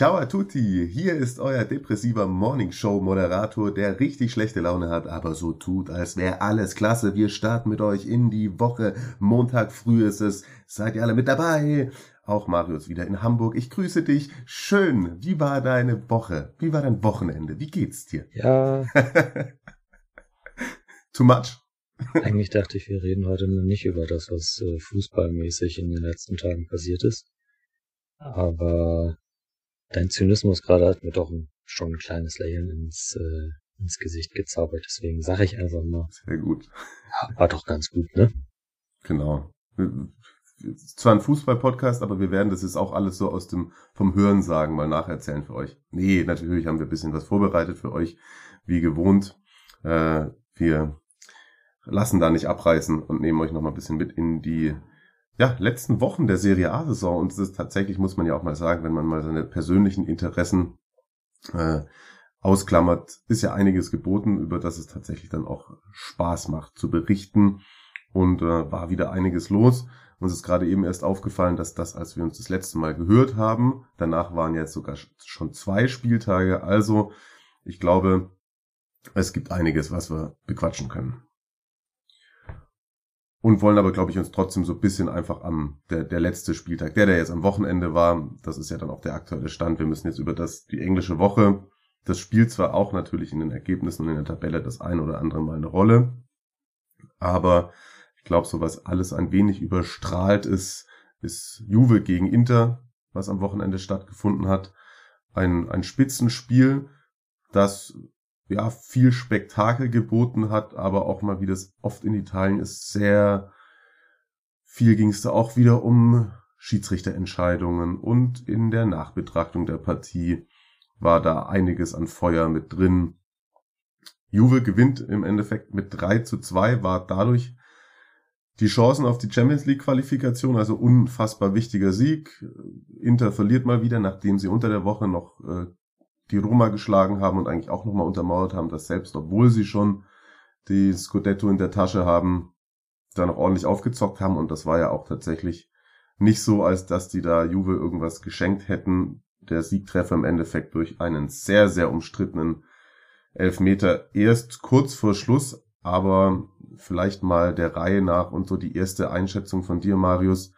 Ciao a tutti, hier ist euer depressiver Morning Show Moderator, der richtig schlechte Laune hat, aber so tut, als wäre alles klasse. Wir starten mit euch in die Woche. Montag früh ist es. Seid ihr alle mit dabei? Auch Marius wieder in Hamburg. Ich grüße dich. Schön. Wie war deine Woche? Wie war dein Wochenende? Wie geht's dir? Ja, Too much? eigentlich dachte ich, wir reden heute nicht über das, was äh, fußballmäßig in den letzten Tagen passiert ist. Aber dein Zynismus gerade hat mir doch ein, schon ein kleines Lächeln ins, äh, ins Gesicht gezaubert. Deswegen sage ich einfach mal, Sehr gut. war doch ganz gut, ne? Genau. Zwar ein Fußball-Podcast, aber wir werden das jetzt auch alles so aus dem, vom Hören sagen, mal nacherzählen für euch. Nee, natürlich haben wir ein bisschen was vorbereitet für euch, wie gewohnt. Äh, wir lassen da nicht abreißen und nehmen euch noch mal ein bisschen mit in die ja, letzten Wochen der Serie A-Saison. Und es ist tatsächlich, muss man ja auch mal sagen, wenn man mal seine persönlichen Interessen äh, ausklammert, ist ja einiges geboten, über das es tatsächlich dann auch Spaß macht zu berichten. Und äh, war wieder einiges los. Uns ist gerade eben erst aufgefallen, dass das, als wir uns das letzte Mal gehört haben, danach waren jetzt sogar schon zwei Spieltage. Also, ich glaube, es gibt einiges, was wir bequatschen können. Und wollen aber, glaube ich, uns trotzdem so ein bisschen einfach am, der, der letzte Spieltag, der, der jetzt am Wochenende war, das ist ja dann auch der aktuelle Stand. Wir müssen jetzt über das, die englische Woche, das spielt zwar auch natürlich in den Ergebnissen und in der Tabelle das ein oder andere Mal eine Rolle, aber ich glaube, so was alles ein wenig überstrahlt ist, ist Juve gegen Inter, was am Wochenende stattgefunden hat. Ein, ein Spitzenspiel, das ja viel Spektakel geboten hat, aber auch mal, wie das oft in Italien ist, sehr viel ging es da auch wieder um Schiedsrichterentscheidungen und in der Nachbetrachtung der Partie war da einiges an Feuer mit drin. Juve gewinnt im Endeffekt mit 3 zu 2, war dadurch die Chancen auf die Champions League Qualifikation, also unfassbar wichtiger Sieg. Inter verliert mal wieder, nachdem sie unter der Woche noch äh, die Roma geschlagen haben und eigentlich auch nochmal untermauert haben, dass selbst, obwohl sie schon die Scudetto in der Tasche haben, da noch ordentlich aufgezockt haben und das war ja auch tatsächlich nicht so, als dass die da Juve irgendwas geschenkt hätten. Der Siegtreffer im Endeffekt durch einen sehr, sehr umstrittenen Elfmeter erst kurz vor Schluss, aber vielleicht mal der Reihe nach und so die erste Einschätzung von dir, Marius.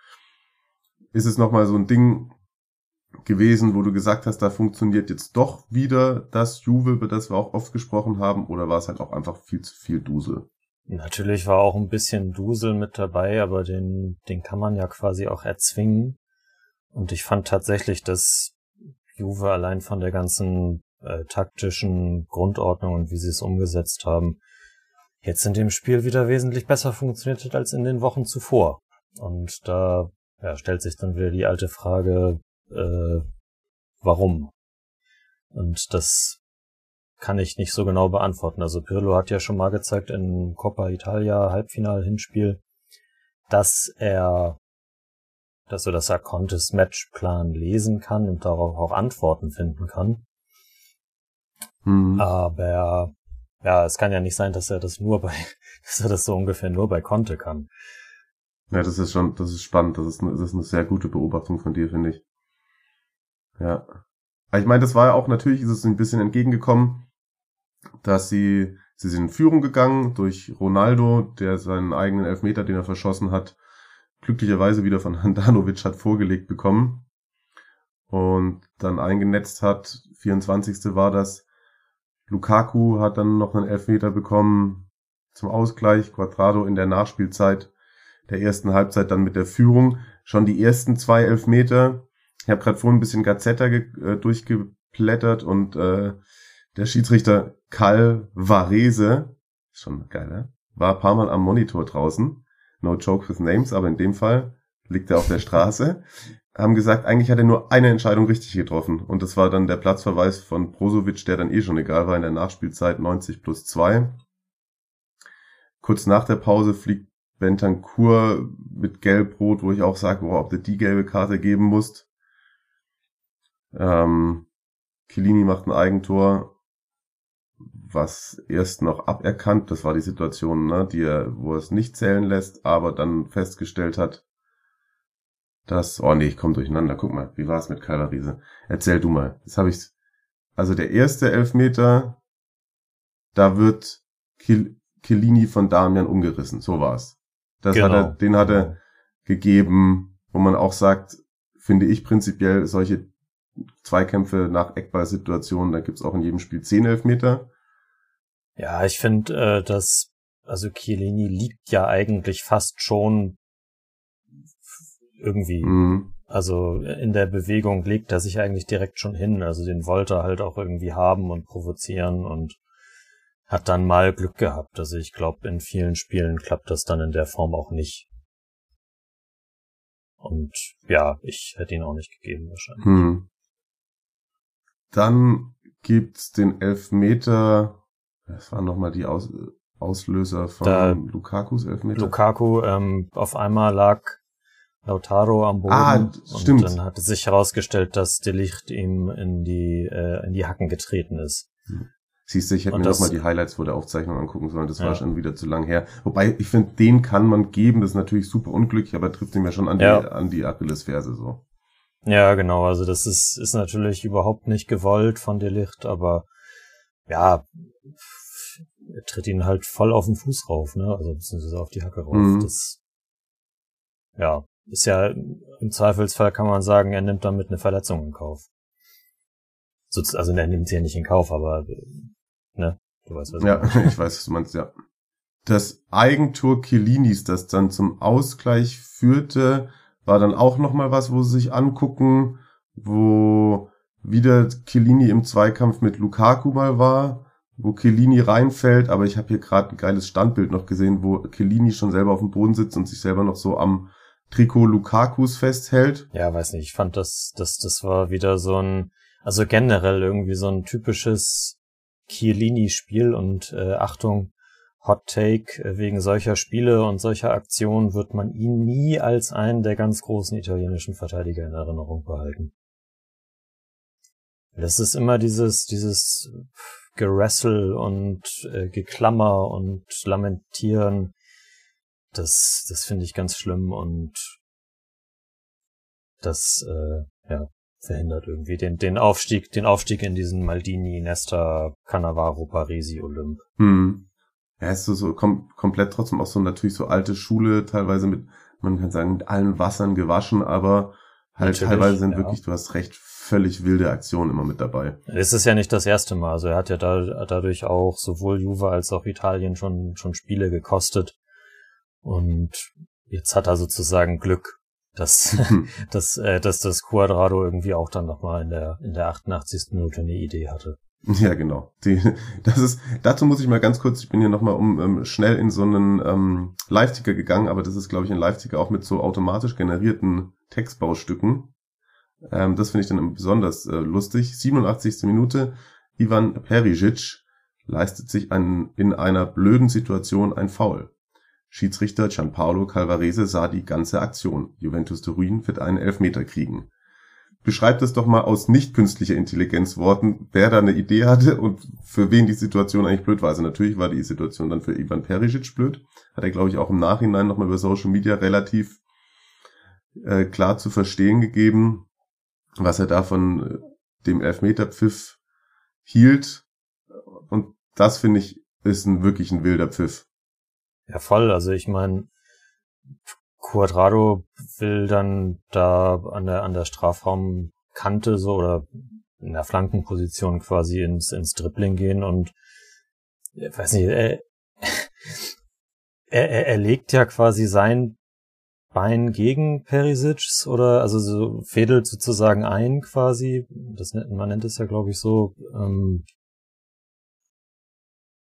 Ist es nochmal so ein Ding gewesen, wo du gesagt hast, da funktioniert jetzt doch wieder das Juve, über das wir auch oft gesprochen haben, oder war es halt auch einfach viel zu viel Dusel? Natürlich war auch ein bisschen Dusel mit dabei, aber den, den kann man ja quasi auch erzwingen. Und ich fand tatsächlich, dass Juve allein von der ganzen äh, taktischen Grundordnung und wie sie es umgesetzt haben, jetzt in dem Spiel wieder wesentlich besser funktioniert hat als in den Wochen zuvor. Und da ja, stellt sich dann wieder die alte Frage, äh, warum? Und das kann ich nicht so genau beantworten. Also Pirlo hat ja schon mal gezeigt in Coppa Italia Halbfinal-Hinspiel, dass er, dass er, dass er Contes Matchplan lesen kann und darauf auch Antworten finden kann. Hm. Aber ja, es kann ja nicht sein, dass er das nur bei, dass er das so ungefähr nur bei Conte kann. Ja, das ist schon, das ist spannend. Das ist eine, das ist eine sehr gute Beobachtung von dir, finde ich. Ja. Aber ich meine, das war ja auch, natürlich ist es ein bisschen entgegengekommen, dass sie, sie sind in Führung gegangen durch Ronaldo, der seinen eigenen Elfmeter, den er verschossen hat, glücklicherweise wieder von Handanovic hat vorgelegt bekommen und dann eingenetzt hat. 24. war das. Lukaku hat dann noch einen Elfmeter bekommen zum Ausgleich. Quadrado in der Nachspielzeit der ersten Halbzeit dann mit der Führung. Schon die ersten zwei Elfmeter. Ich habe gerade vorhin ein bisschen Gazzetta ge äh, durchgeblättert und äh, der Schiedsrichter Cal Varese, schon geil, ne? war ein paar Mal am Monitor draußen. No joke with names, aber in dem Fall liegt er auf der Straße. Haben gesagt, eigentlich hat er nur eine Entscheidung richtig getroffen. Und das war dann der Platzverweis von Brozovic, der dann eh schon egal war in der Nachspielzeit 90 plus 2. Kurz nach der Pause fliegt Bentancur mit Gelb-Rot, wo ich auch sage, ob du die gelbe Karte geben musst. Ähm, Chiellini macht ein Eigentor, was erst noch aberkannt, das war die Situation, ne, die er, wo er es nicht zählen lässt, aber dann festgestellt hat, dass, oh nee, ich komme durcheinander, guck mal, wie war es mit Calvarise? Erzähl du mal, jetzt habe ich's, also der erste Elfmeter, da wird Chiellini von Damian umgerissen, so war's. Das genau. hat er, den hat er gegeben, wo man auch sagt, finde ich prinzipiell solche Zweikämpfe nach Eckballsituationen, da gibt's auch in jedem Spiel zehn Elfmeter. Ja, ich finde, äh, dass also Chiellini liegt ja eigentlich fast schon irgendwie. Mhm. Also in der Bewegung legt er sich eigentlich direkt schon hin. Also den wollte er halt auch irgendwie haben und provozieren und hat dann mal Glück gehabt. Also ich glaube, in vielen Spielen klappt das dann in der Form auch nicht. Und ja, ich hätte ihn auch nicht gegeben wahrscheinlich. Hm. Dann gibt's den Elfmeter. Das waren nochmal die Aus Auslöser von da, Lukakus Elfmeter. Lukaku, ähm, auf einmal lag Lautaro am Boden. Ah, stimmt. Und dann hatte sich herausgestellt, dass De Licht ihm in die, äh, in die Hacken getreten ist. Hm. Siehst du, ich hätte mir nochmal die Highlights vor der Aufzeichnung angucken sollen, das ja. war schon wieder zu lang her. Wobei, ich finde, den kann man geben, das ist natürlich super unglücklich, aber trifft ihm ja schon an die, ja. an die Achillesferse so. Ja, genau, also das ist, ist natürlich überhaupt nicht gewollt von Delicht, aber ja, er tritt ihn halt voll auf den Fuß rauf, ne? Also beziehungsweise auf die Hacke rauf. Mhm. Das ja, ist ja im Zweifelsfall kann man sagen, er nimmt damit eine Verletzung in Kauf. Also er nimmt sie ja nicht in Kauf, aber ne? Du weißt, was ja, ich weiß, was du meinst, ja. Das Eigentor Chiellinis, das dann zum Ausgleich führte, war dann auch nochmal was, wo sie sich angucken, wo wieder Chiellini im Zweikampf mit Lukaku mal war, wo Chiellini reinfällt, aber ich habe hier gerade ein geiles Standbild noch gesehen, wo Chiellini schon selber auf dem Boden sitzt und sich selber noch so am Trikot Lukakus festhält. Ja, weiß nicht, ich fand das, das, das war wieder so ein, also generell irgendwie so ein typisches Chiellini-Spiel und äh, Achtung, Hot Take, äh, wegen solcher Spiele und solcher Aktionen wird man ihn nie als einen der ganz großen italienischen Verteidiger in Erinnerung behalten. Das ist immer dieses, dieses Geressel und äh, Geklammer und Lamentieren. Das, das finde ich ganz schlimm und das, äh, ja, verhindert irgendwie den, den Aufstieg, den Aufstieg in diesen Maldini, Nesta, Cannavaro, Parisi, Olymp. Hm ja, ist so, so kom komplett trotzdem auch so natürlich so alte Schule, teilweise mit, man kann sagen, mit allen Wassern gewaschen, aber halt natürlich, teilweise sind ja. wirklich, du hast recht, völlig wilde Aktionen immer mit dabei. Es ist ja nicht das erste Mal. Also er hat ja da, dadurch auch sowohl Juve als auch Italien schon, schon Spiele gekostet. Und jetzt hat er sozusagen Glück, dass, dass, äh, dass das Quadrado irgendwie auch dann nochmal in der, in der 88. Minute eine Idee hatte. Ja, genau. Die, das ist, dazu muss ich mal ganz kurz, ich bin hier nochmal um ähm, schnell in so einen ähm, Live-Ticker gegangen, aber das ist, glaube ich, ein Live-Ticker auch mit so automatisch generierten Textbaustücken. Ähm, das finde ich dann besonders äh, lustig. 87. Minute, Ivan Perisic leistet sich ein, in einer blöden Situation ein Foul. Schiedsrichter Gianpaolo Calvarese sah die ganze Aktion. Juventus Turin wird einen Elfmeter kriegen beschreibt es doch mal aus nicht künstlicher Intelligenz Worten, wer da eine Idee hatte und für wen die Situation eigentlich blöd war. Also natürlich war die Situation dann für Ivan Perisic blöd. Hat er, glaube ich, auch im Nachhinein nochmal über Social Media relativ äh, klar zu verstehen gegeben, was er da von äh, dem Elfmeterpfiff hielt. Und das, finde ich, ist ein wirklich ein wilder Pfiff. Ja, voll. Also ich meine, Quadrado will dann da an der, an der Strafraumkante so oder in der Flankenposition quasi ins, ins Dribbling gehen und ich weiß nicht, er, er, er legt ja quasi sein Bein gegen Perisic oder also so fädelt sozusagen ein quasi. Das man nennt es ja glaube ich so. Ähm,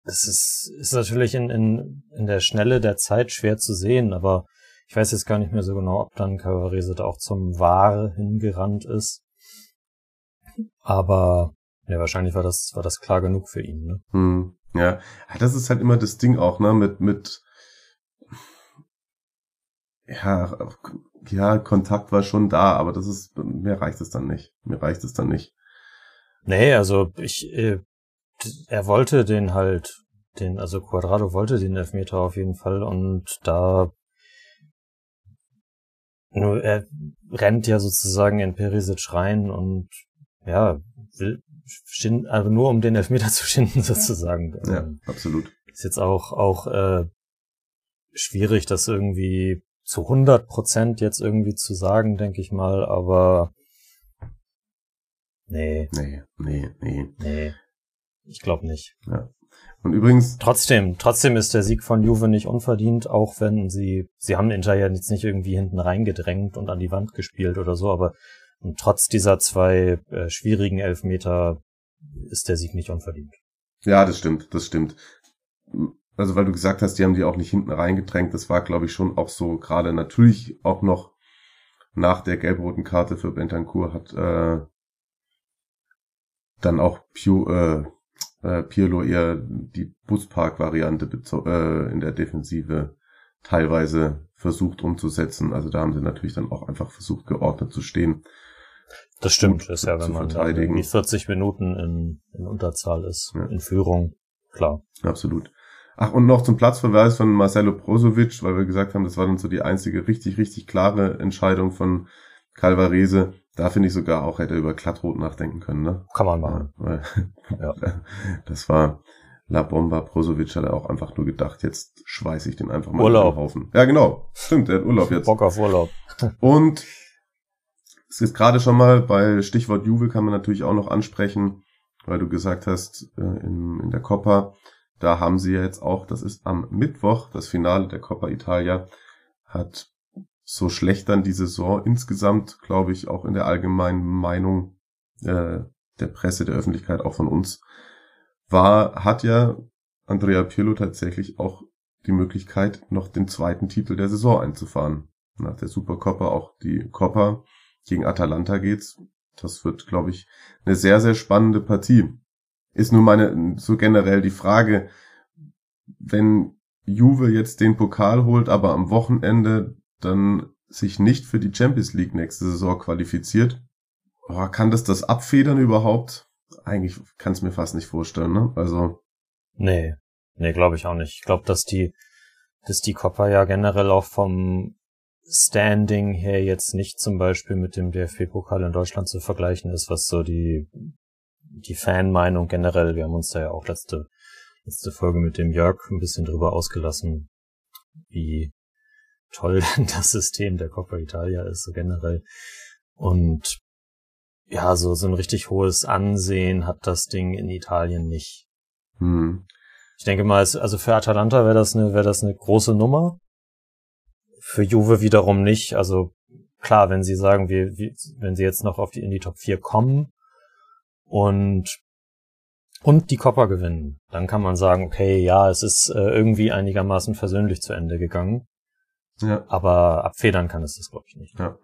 das ist, ist natürlich in, in, in der Schnelle der Zeit schwer zu sehen, aber Ich weiß jetzt gar nicht mehr so genau, ob dann Cavarese da auch zum War hingerannt ist. Aber ja, wahrscheinlich war das, war das klar genug für ihn, ne? Hm, ja, das ist halt immer das Ding auch, ne, mit, mit, ja, ja, Kontakt war schon da, aber das ist, mir reicht es dann nicht. Mir reicht es dann nicht. Nee, also ich, äh, er wollte den halt, den, also Quadrado wollte den Elfmeter auf jeden Fall und da nur er rennt ja sozusagen in Perisic rein und ja, will schinden, also nur um den Elfmeter zu schinden sozusagen. Ja, ähm, absolut. Ist jetzt auch auch äh, schwierig, das irgendwie zu 100 Prozent jetzt irgendwie zu sagen, denke ich mal, aber nee. Nee, nee, nee. Nee. Ich glaube nicht. Ja. Und übrigens. Trotzdem, trotzdem ist der Sieg von Juve nicht unverdient, auch wenn sie, sie haben Inter ja jetzt nicht irgendwie hinten reingedrängt und an die Wand gespielt oder so, aber trotz dieser zwei äh, schwierigen Elfmeter ist der Sieg nicht unverdient. Ja, das stimmt, das stimmt. Also weil du gesagt hast, die haben die auch nicht hinten reingedrängt, das war glaube ich schon auch so gerade natürlich auch noch nach der gelb-roten Karte für Bentancur hat äh, dann auch Piu, äh, äh, Pirlo eher die Buspark-Variante äh, in der Defensive teilweise versucht umzusetzen. Also da haben sie natürlich dann auch einfach versucht, geordnet zu stehen. Das stimmt, das ist ja, wenn man irgendwie 40 Minuten in, in Unterzahl ist, ja. in Führung, klar. Absolut. Ach, und noch zum Platzverweis von Marcelo Brozovic, weil wir gesagt haben, das war dann so die einzige richtig, richtig klare Entscheidung von Calvarese. Da finde ich sogar auch, hätte er über Glattrot nachdenken können, ne? Kann man machen. Ja, ja. Das war La Bomba. Brozovic hat er auch einfach nur gedacht, jetzt schweiße ich den einfach mal Urlaub. Haufen. Ja, genau. Stimmt, der hat Urlaub jetzt. Bock auf Urlaub. Und es ist gerade schon mal bei Stichwort Juve kann man natürlich auch noch ansprechen, weil du gesagt hast, äh, in, in der Coppa, da haben sie ja jetzt auch, das ist am Mittwoch, das Finale der Coppa Italia, hat so schlecht dann die Saison insgesamt, glaube ich, auch in der allgemeinen Meinung äh, der Presse, der Öffentlichkeit, auch von uns, war, hat ja Andrea Pirlo tatsächlich auch die Möglichkeit, noch den zweiten Titel der Saison einzufahren. Nach der Supercoppa auch die Coppa gegen Atalanta geht's. Das wird, glaube ich, eine sehr, sehr spannende Partie. Ist nur meine, so generell die Frage, wenn Juve jetzt den Pokal holt, aber am Wochenende dann sich nicht für die Champions League nächste Saison qualifiziert, oh, kann das das abfedern überhaupt? Eigentlich kann es mir fast nicht vorstellen, ne? Also. Nee, nee, glaube ich auch nicht. Ich glaube, dass die, dass die Coppa ja generell auch vom Standing her jetzt nicht zum Beispiel mit dem DFB-Pokal in Deutschland zu vergleichen ist, was so die, die Fanmeinung generell, wir haben uns da ja auch letzte, letzte Folge mit dem Jörg ein bisschen drüber ausgelassen, wie toll das System der Coppa Italia ist, so generell. Und ja, so, so ein richtig hohes Ansehen hat das Ding in Italien nicht. Hm. Ich denke mal, also für Atalanta wäre das eine, wäre das eine große Nummer. Für Juve wiederum nicht. Also klar, wenn sie sagen, wir, wenn sie jetzt noch auf die, in die Top 4 kommen und und die Coppa gewinnen, dann kann man sagen, okay, ja, es ist äh, irgendwie einigermaßen versöhnlich zu Ende gegangen. Ja. Aber abfedern kann es das, glaube ich, nicht. Ja.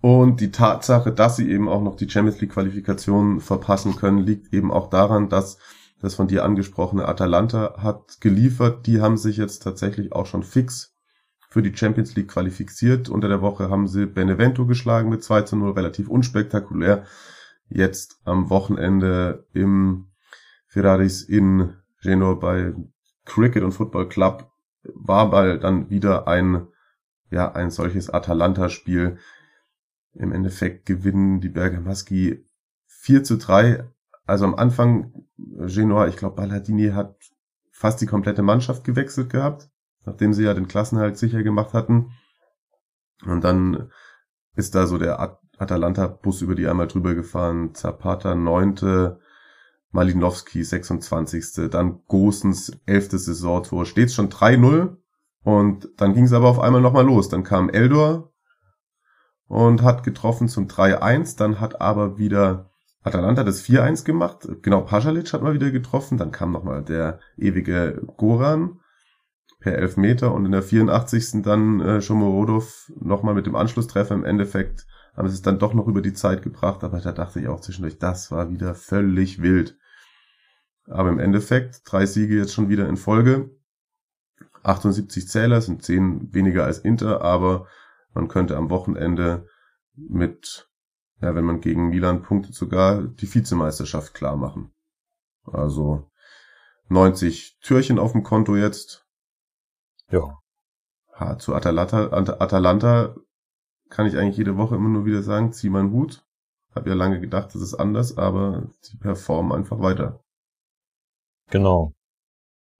Und die Tatsache, dass sie eben auch noch die Champions League Qualifikation verpassen können, liegt eben auch daran, dass das von dir angesprochene Atalanta hat geliefert. Die haben sich jetzt tatsächlich auch schon fix für die Champions League qualifiziert. Unter der Woche haben sie Benevento geschlagen mit 2 zu 0, relativ unspektakulär. Jetzt am Wochenende im Ferraris in Genoa bei Cricket und Football Club war mal dann wieder ein, ja, ein solches Atalanta-Spiel. Im Endeffekt gewinnen die Bergamaschi 4 zu 3. Also am Anfang Genoa, ich glaube, Balladini hat fast die komplette Mannschaft gewechselt gehabt, nachdem sie ja den Klassenhalt sicher gemacht hatten. Und dann ist da so der At Atalanta-Bus über die einmal drüber gefahren. Zapata neunte, Malinowski 26. Dann Gosens 11. Saisontor. Steht's schon 3-0. Und dann ging es aber auf einmal nochmal los. Dann kam Eldor und hat getroffen zum 3-1. Dann hat aber wieder Atalanta das 4-1 gemacht. Genau, Pasalic hat mal wieder getroffen. Dann kam nochmal der ewige Goran. per Elfmeter und in der 84. dann äh, Shomorodov nochmal mit dem Anschlusstreffer im Endeffekt haben sie es dann doch noch über die Zeit gebracht, aber da dachte ich auch zwischendurch, das war wieder völlig wild. Aber im Endeffekt drei Siege jetzt schon wieder in Folge. 78 Zähler sind 10 weniger als Inter, aber man könnte am Wochenende mit, ja, wenn man gegen Milan punktet, sogar die Vizemeisterschaft klar machen. Also 90 Türchen auf dem Konto jetzt. Ja. Ha, zu Atalanta, Atalanta kann ich eigentlich jede Woche immer nur wieder sagen, zieh meinen Hut. Hab ja lange gedacht, das ist anders, aber die performen einfach weiter. Genau.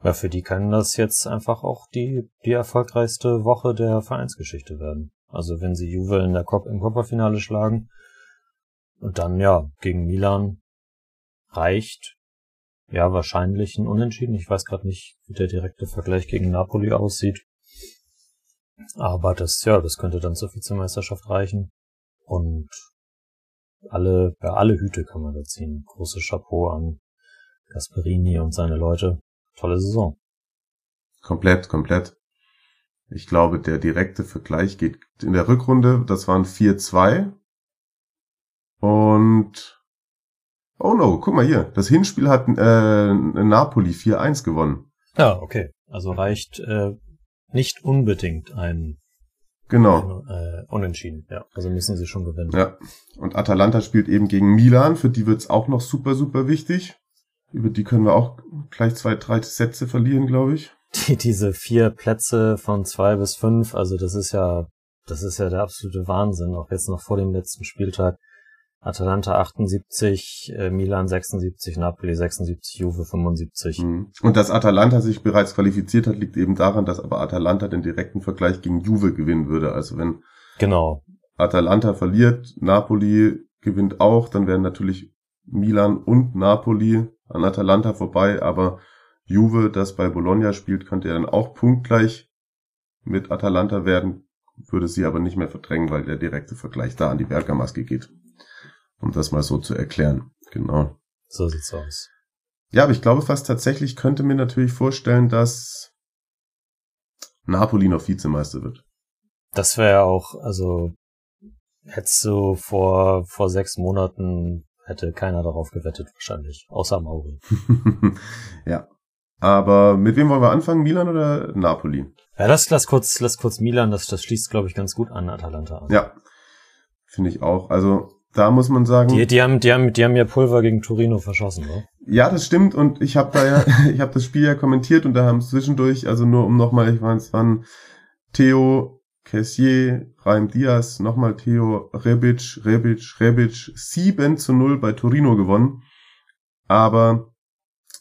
Ja, für die kann das jetzt einfach auch die, die erfolgreichste Woche der Vereinsgeschichte werden. Also wenn sie Juve in der Cop im Coppa-Finale schlagen und dann ja gegen Milan reicht ja wahrscheinlich ein Unentschieden. Ich weiß gerade nicht, wie der direkte Vergleich gegen Napoli aussieht. Aber das, ja, das könnte dann zur Vizemeisterschaft reichen. Und alle, ja, alle Hüte kann man da ziehen. Große Chapeau an Gasperini und seine Leute. Tolle Saison. Komplett, komplett. Ich glaube, der direkte Vergleich geht in der Rückrunde, das waren 4-2. Und oh no, guck mal hier, das Hinspiel hat äh, Napoli 4-1 gewonnen. Ja, okay. Also reicht äh, nicht unbedingt ein Genau. Äh, unentschieden, ja. Also müssen sie schon gewinnen. Ja. Und Atalanta spielt eben gegen Milan, für die wird's auch noch super, super wichtig. Über die können wir auch gleich zwei, drei Sätze verlieren, glaube ich. Die, diese vier Plätze von zwei bis fünf, also das ist ja, das ist ja der absolute Wahnsinn, auch jetzt noch vor dem letzten Spieltag. Atalanta 78, äh, Milan 76, Napoli 76, Juve 75. Mhm. Und dass Atalanta sich bereits qualifiziert hat, liegt eben daran, dass aber Atalanta den direkten Vergleich gegen Juve gewinnen würde. Also wenn genau. Atalanta verliert, Napoli gewinnt auch, dann wären natürlich Milan und Napoli an Atalanta vorbei, aber Juve, das bei Bologna spielt, könnte ja dann auch punktgleich mit Atalanta werden, würde sie aber nicht mehr verdrängen, weil der direkte Vergleich da an die Bergamaske geht um das mal so zu erklären. Genau. So sieht's aus. Ja, aber ich glaube fast tatsächlich könnte mir natürlich vorstellen, dass Napoli noch Vizemeister wird. Das wäre auch, also hättest du vor, vor sechs Monaten hätte keiner darauf gewettet wahrscheinlich, außer Mauri. ja. Aber mit wem wollen wir anfangen, Milan oder Napoli? Ja, lass, lass kurz, lass kurz Milan, das, das schließt, glaube ich, ganz gut an Atalanta an. Ja, finde ich auch. Also da muss man sagen. Die, die haben, die haben, die haben ja Pulver gegen Torino verschossen, ne? Ja, das stimmt. Und ich habe da ja, ich habe das Spiel ja kommentiert und da haben zwischendurch, also nur um nochmal, ich weiß, es waren Theo, Kessier, Raim Diaz, nochmal Theo, Rebic, Rebic, Rebic, 7 zu 0 bei Torino gewonnen. Aber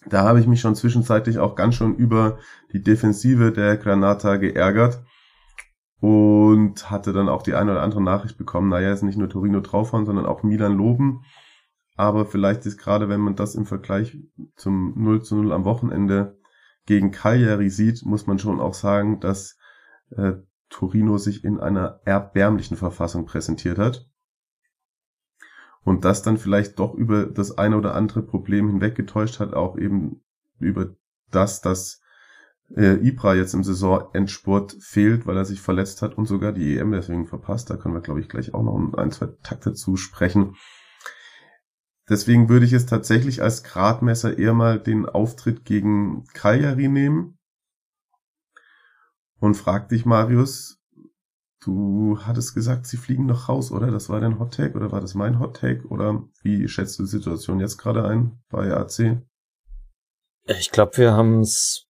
da habe ich mich schon zwischenzeitlich auch ganz schön über die Defensive der Granata geärgert und hatte dann auch die eine oder andere Nachricht bekommen, naja, ist nicht nur Torino draufhauen, sondern auch Milan loben. Aber vielleicht ist gerade, wenn man das im Vergleich zum 0 zu 0 am Wochenende gegen Cagliari sieht, muss man schon auch sagen, dass äh, Torino sich in einer erbärmlichen Verfassung präsentiert hat. Und das dann vielleicht doch über das eine oder andere Problem hinweggetäuscht hat, auch eben über das, dass äh, Ibra jetzt im Saisonendspurt fehlt, weil er sich verletzt hat und sogar die EM deswegen verpasst. Da können wir, glaube ich, gleich auch noch ein, zwei Takte zu sprechen. Deswegen würde ich es tatsächlich als Gradmesser eher mal den Auftritt gegen Cagliari nehmen. Und frag dich, Marius, du hattest gesagt, sie fliegen noch raus, oder? Das war dein Hot Take oder war das mein Hot Take? Oder wie schätzt du die Situation jetzt gerade ein bei AC? Ich glaube, wir haben es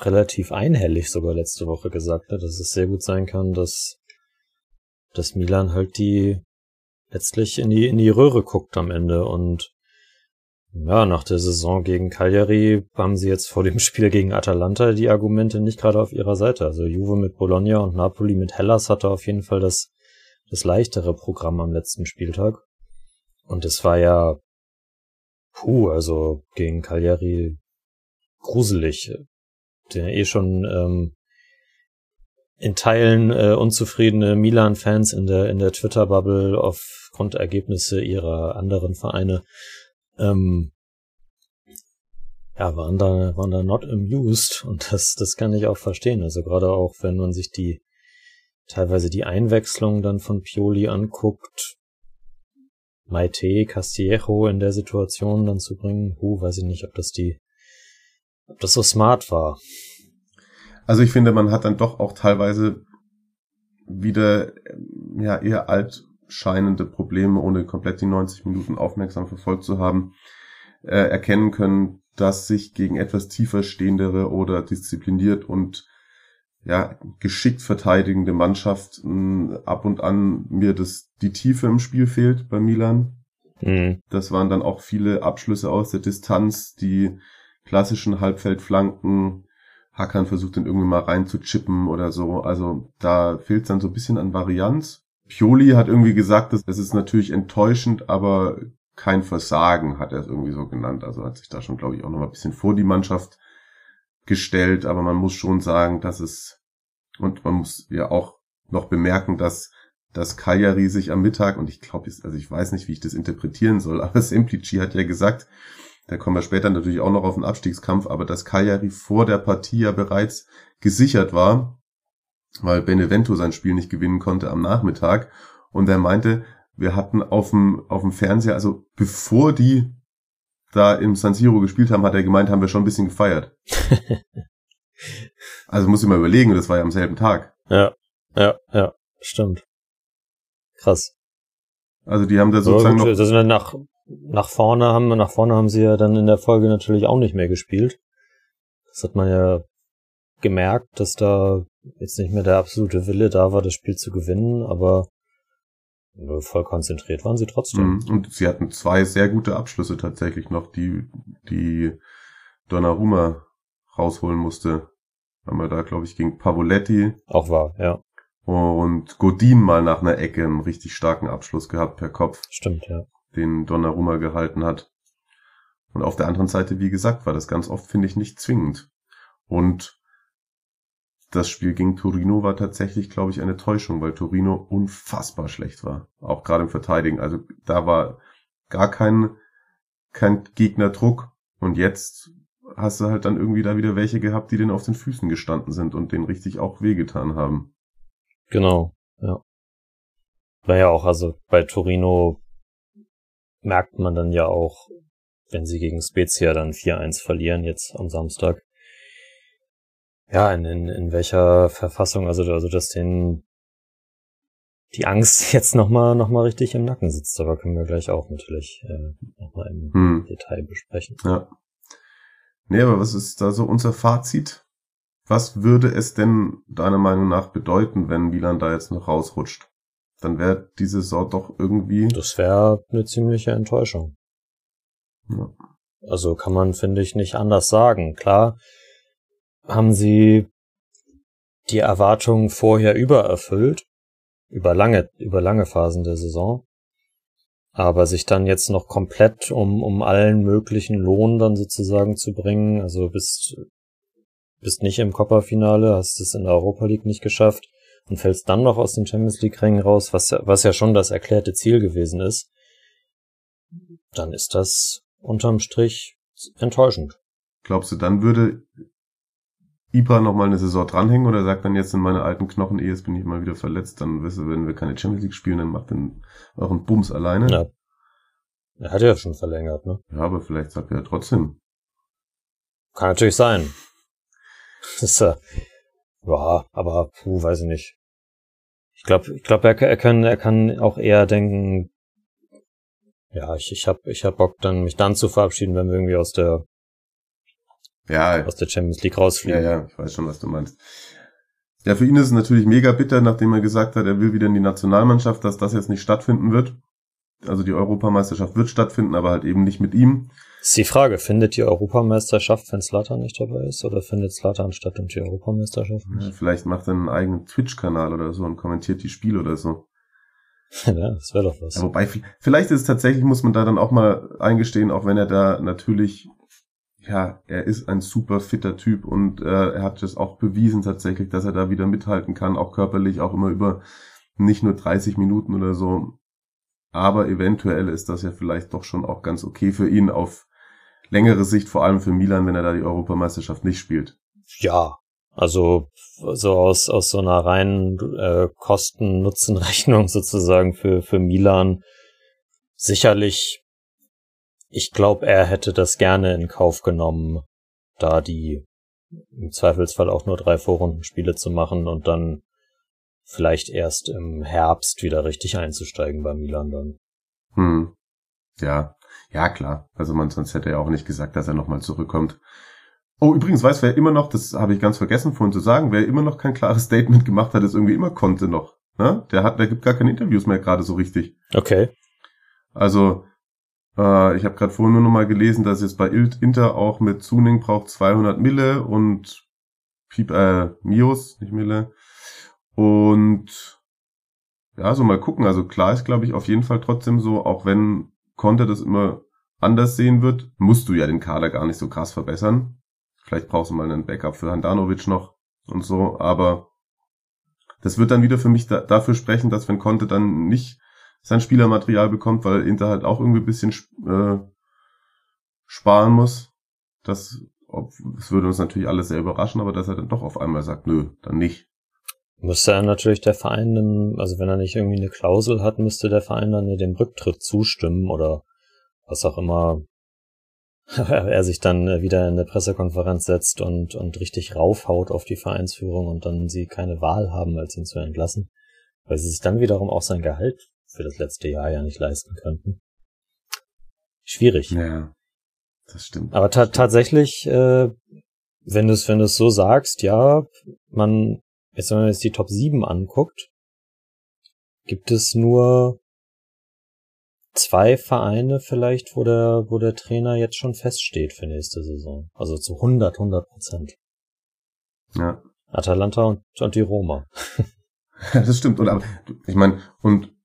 relativ einhellig sogar letzte Woche gesagt, ne, dass es sehr gut sein kann, dass, dass Milan halt die letztlich in die, in die Röhre guckt am Ende und ja, nach der Saison gegen Cagliari haben sie jetzt vor dem Spiel gegen Atalanta die Argumente nicht gerade auf ihrer Seite. Also Juve mit Bologna und Napoli mit Hellas hatte auf jeden Fall das, das leichtere Programm am letzten Spieltag. Und es war ja, puh, also gegen Cagliari gruselig der eh schon ähm, in Teilen äh, unzufriedene Milan-Fans in der in der Twitter-Bubble aufgrund Ergebnisse ihrer anderen Vereine. Ähm, ja, waren da, waren da not amused und das, das kann ich auch verstehen. Also gerade auch, wenn man sich die, teilweise die Einwechslung dann von Pioli anguckt, Maite, Castillejo in der Situation dann zu bringen, hu, weiß ich nicht, ob das die, ob das so smart war. Also ich finde, man hat dann doch auch teilweise wieder, ja, eher alt scheinende Probleme, ohne komplett die 90 Minuten aufmerksam verfolgt zu haben, äh, erkennen können, dass sich gegen etwas tiefer stehendere oder diszipliniert und ja, geschickt verteidigende Mannschaft mh, ab und an mir das die Tiefe im Spiel fehlt bei Milan. Mhm. Das waren dann auch viele Abschlüsse aus der Distanz, die klassischen Halbfeldflanken. Hackern versucht dann irgendwie mal rein zu chippen oder so. Also da fehlt dann so ein bisschen an Varianz. Pioli hat irgendwie gesagt, dass es ist natürlich enttäuschend, aber kein Versagen, hat er es irgendwie so genannt. Also hat sich da schon, glaube ich, auch noch mal ein bisschen vor die Mannschaft gestellt. Aber man muss schon sagen, dass es, und man muss ja auch noch bemerken, dass dass Cagliari sich am Mittag, und ich glaube, also ich weiß nicht, wie ich das interpretieren soll, aber Semplici hat ja gesagt, da kommen wir später natürlich auch noch auf den Abstiegskampf, aber dass Cagliari vor der Partie ja bereits gesichert war, weil Benevento sein Spiel nicht gewinnen konnte am Nachmittag. Und er meinte, wir hatten auf dem, auf dem Fernseher, also bevor die da im San Siro gespielt haben, hat er gemeint, haben wir schon ein bisschen gefeiert. also muss ich mal überlegen, das war ja am selben Tag. Ja, ja, ja, stimmt. Krass. Also die haben da sozusagen gut, noch. Also nach, nach vorne haben, nach vorne haben sie ja dann in der Folge natürlich auch nicht mehr gespielt. Das hat man ja gemerkt, dass da jetzt nicht mehr der absolute Wille da war, das Spiel zu gewinnen, aber voll konzentriert waren sie trotzdem. Mhm. Und sie hatten zwei sehr gute Abschlüsse tatsächlich noch, die, die Donnarumma rausholen musste. Haben wir da, glaube ich, gegen Pavoletti. Auch war, ja. Und Godin mal nach einer Ecke einen richtig starken Abschluss gehabt per Kopf. Stimmt, ja. Den Donnarumma gehalten hat. Und auf der anderen Seite, wie gesagt, war das ganz oft, finde ich, nicht zwingend. Und das Spiel gegen Torino war tatsächlich, glaube ich, eine Täuschung, weil Torino unfassbar schlecht war. Auch gerade im Verteidigen. Also da war gar kein, kein Gegnerdruck. Und jetzt hast du halt dann irgendwie da wieder welche gehabt, die den auf den Füßen gestanden sind und den richtig auch wehgetan haben. Genau, ja. War ja auch, also bei Torino merkt man dann ja auch, wenn sie gegen Spezia dann 4-1 verlieren jetzt am Samstag, ja, in, in, in welcher Verfassung, also, also dass den die Angst jetzt nochmal noch mal richtig im Nacken sitzt, aber können wir gleich auch natürlich äh, nochmal im hm. Detail besprechen. Ja. Nee, aber was ist da so unser Fazit? Was würde es denn deiner Meinung nach bedeuten, wenn Milan da jetzt noch rausrutscht? Dann wäre diese Saison doch irgendwie. Das wäre eine ziemliche Enttäuschung. Ja. Also kann man, finde ich, nicht anders sagen. Klar, haben sie die Erwartungen vorher übererfüllt, über lange, über lange Phasen der Saison. Aber sich dann jetzt noch komplett um, um allen möglichen Lohn dann sozusagen zu bringen, also bist, bist nicht im Copper-Finale, hast es in der Europa League nicht geschafft und fällst dann noch aus den Champions League-Rängen raus, was, was ja schon das erklärte Ziel gewesen ist, dann ist das unterm Strich enttäuschend. Glaubst du, dann würde Ibra noch mal eine Saison dranhängen oder sagt dann jetzt in meine alten Knochen, eh, jetzt bin ich mal wieder verletzt, dann wisst ihr, wenn wir keine Champions League spielen, dann macht den euren Bums alleine. Ja. Er hat ja schon verlängert, ne? Ja, aber vielleicht sagt er trotzdem. Kann natürlich sein. Das ist ja, ja, aber puh, weiß ich nicht. Ich glaube, ich glaube, er, er kann, er kann auch eher denken, ja, ich, ich hab, ich hab Bock, dann mich dann zu verabschieden, wenn wir irgendwie aus der ja, aus der Champions League rausfliegen. Ja, ja, ich weiß schon, was du meinst. Ja, für ihn ist es natürlich mega bitter, nachdem er gesagt hat, er will wieder in die Nationalmannschaft, dass das jetzt nicht stattfinden wird. Also die Europameisterschaft wird stattfinden, aber halt eben nicht mit ihm. Das ist die Frage, findet die Europameisterschaft, wenn Slatan nicht dabei ist, oder findet Slatan statt und die Europameisterschaft nicht? Ja, vielleicht macht er einen eigenen Twitch-Kanal oder so und kommentiert die Spiele oder so. ja, das wäre doch was. Ja, wobei, vielleicht ist es tatsächlich, muss man da dann auch mal eingestehen, auch wenn er da natürlich ja, er ist ein super fitter Typ und äh, er hat das auch bewiesen tatsächlich, dass er da wieder mithalten kann, auch körperlich, auch immer über nicht nur 30 Minuten oder so. Aber eventuell ist das ja vielleicht doch schon auch ganz okay für ihn auf längere Sicht, vor allem für Milan, wenn er da die Europameisterschaft nicht spielt. Ja, also so aus, aus so einer reinen äh, Kosten-Nutzen-Rechnung sozusagen für, für Milan sicherlich, ich glaube, er hätte das gerne in Kauf genommen, da die im Zweifelsfall auch nur drei Vorrundenspiele zu machen und dann vielleicht erst im Herbst wieder richtig einzusteigen bei Milan dann. Hm. Ja, ja klar. Also man sonst hätte er auch nicht gesagt, dass er nochmal zurückkommt. Oh, übrigens weiß wer immer noch, das habe ich ganz vergessen vorhin zu sagen, wer immer noch kein klares Statement gemacht hat, ist irgendwie immer konnte noch. Ne? Der hat, der gibt gar keine Interviews mehr gerade so richtig. Okay. Also äh, ich habe gerade vorhin nur noch mal gelesen, dass jetzt bei Inter auch mit Zuning braucht 200 Mille und Piep, äh, Mios, nicht Mille. Und ja, so mal gucken. Also klar ist, glaube ich, auf jeden Fall trotzdem so, auch wenn Conte das immer anders sehen wird, musst du ja den Kader gar nicht so krass verbessern. Vielleicht brauchst du mal einen Backup für Handanovic noch und so, aber das wird dann wieder für mich da, dafür sprechen, dass wenn Conte dann nicht sein Spielermaterial bekommt, weil Inter halt auch irgendwie ein bisschen äh, sparen muss. Das, ob, das würde uns natürlich alles sehr überraschen, aber dass er dann doch auf einmal sagt, nö, dann nicht. Müsste er natürlich der Verein, also wenn er nicht irgendwie eine Klausel hat, müsste der Verein dann dem Rücktritt zustimmen oder was auch immer er sich dann wieder in der Pressekonferenz setzt und, und richtig raufhaut auf die Vereinsführung und dann sie keine Wahl haben, als ihn zu entlassen, weil sie sich dann wiederum auch sein Gehalt für das letzte Jahr ja nicht leisten könnten. Schwierig. Ja, das stimmt. Aber ta tatsächlich, äh, wenn du es wenn du's so sagst, ja, man, jetzt wenn man jetzt die Top 7 anguckt, gibt es nur zwei Vereine vielleicht, wo der, wo der Trainer jetzt schon feststeht für nächste Saison. Also zu 100, 100 Prozent. Ja. Atalanta und, und die Roma. das stimmt. Und aber, ich meine, und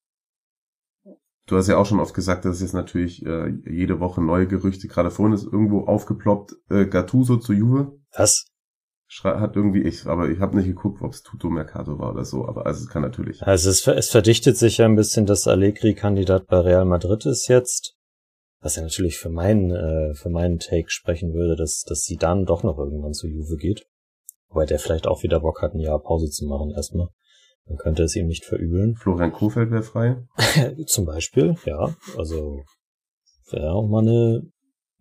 du hast ja auch schon oft gesagt, dass es jetzt natürlich äh, jede Woche neue Gerüchte, gerade vorhin ist irgendwo aufgeploppt, äh, Gattuso zu Juve. Was? Hat irgendwie ich, aber ich habe nicht geguckt, ob es Tuto Mercato war oder so, aber also es kann natürlich. Also es, es verdichtet sich ja ein bisschen, dass Allegri Kandidat bei Real Madrid ist jetzt, was ja natürlich für meinen äh, für meinen Take sprechen würde, dass dass sie dann doch noch irgendwann zu Juve geht, wobei der vielleicht auch wieder Bock hat, ein Jahr Pause zu machen erstmal. Man könnte es ihm nicht verübeln. Florian Kofeld wäre frei. Zum Beispiel, ja. Also wäre auch mal eine,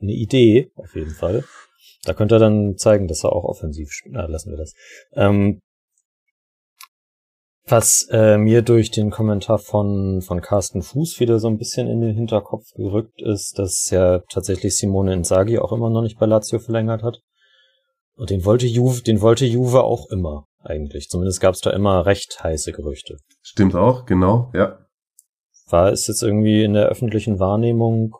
eine Idee, auf jeden Fall. Da könnte er dann zeigen, dass er auch offensiv spielt. Na, lassen wir das. Ähm, was äh, mir durch den Kommentar von, von Carsten Fuß wieder so ein bisschen in den Hinterkopf gerückt ist, dass ja tatsächlich Simone Inzaghi auch immer noch nicht bei Lazio verlängert hat. Und den wollte Juve, den wollte Juve auch immer eigentlich. Zumindest gab es da immer recht heiße Gerüchte. Stimmt auch, genau, ja. War es jetzt irgendwie in der öffentlichen Wahrnehmung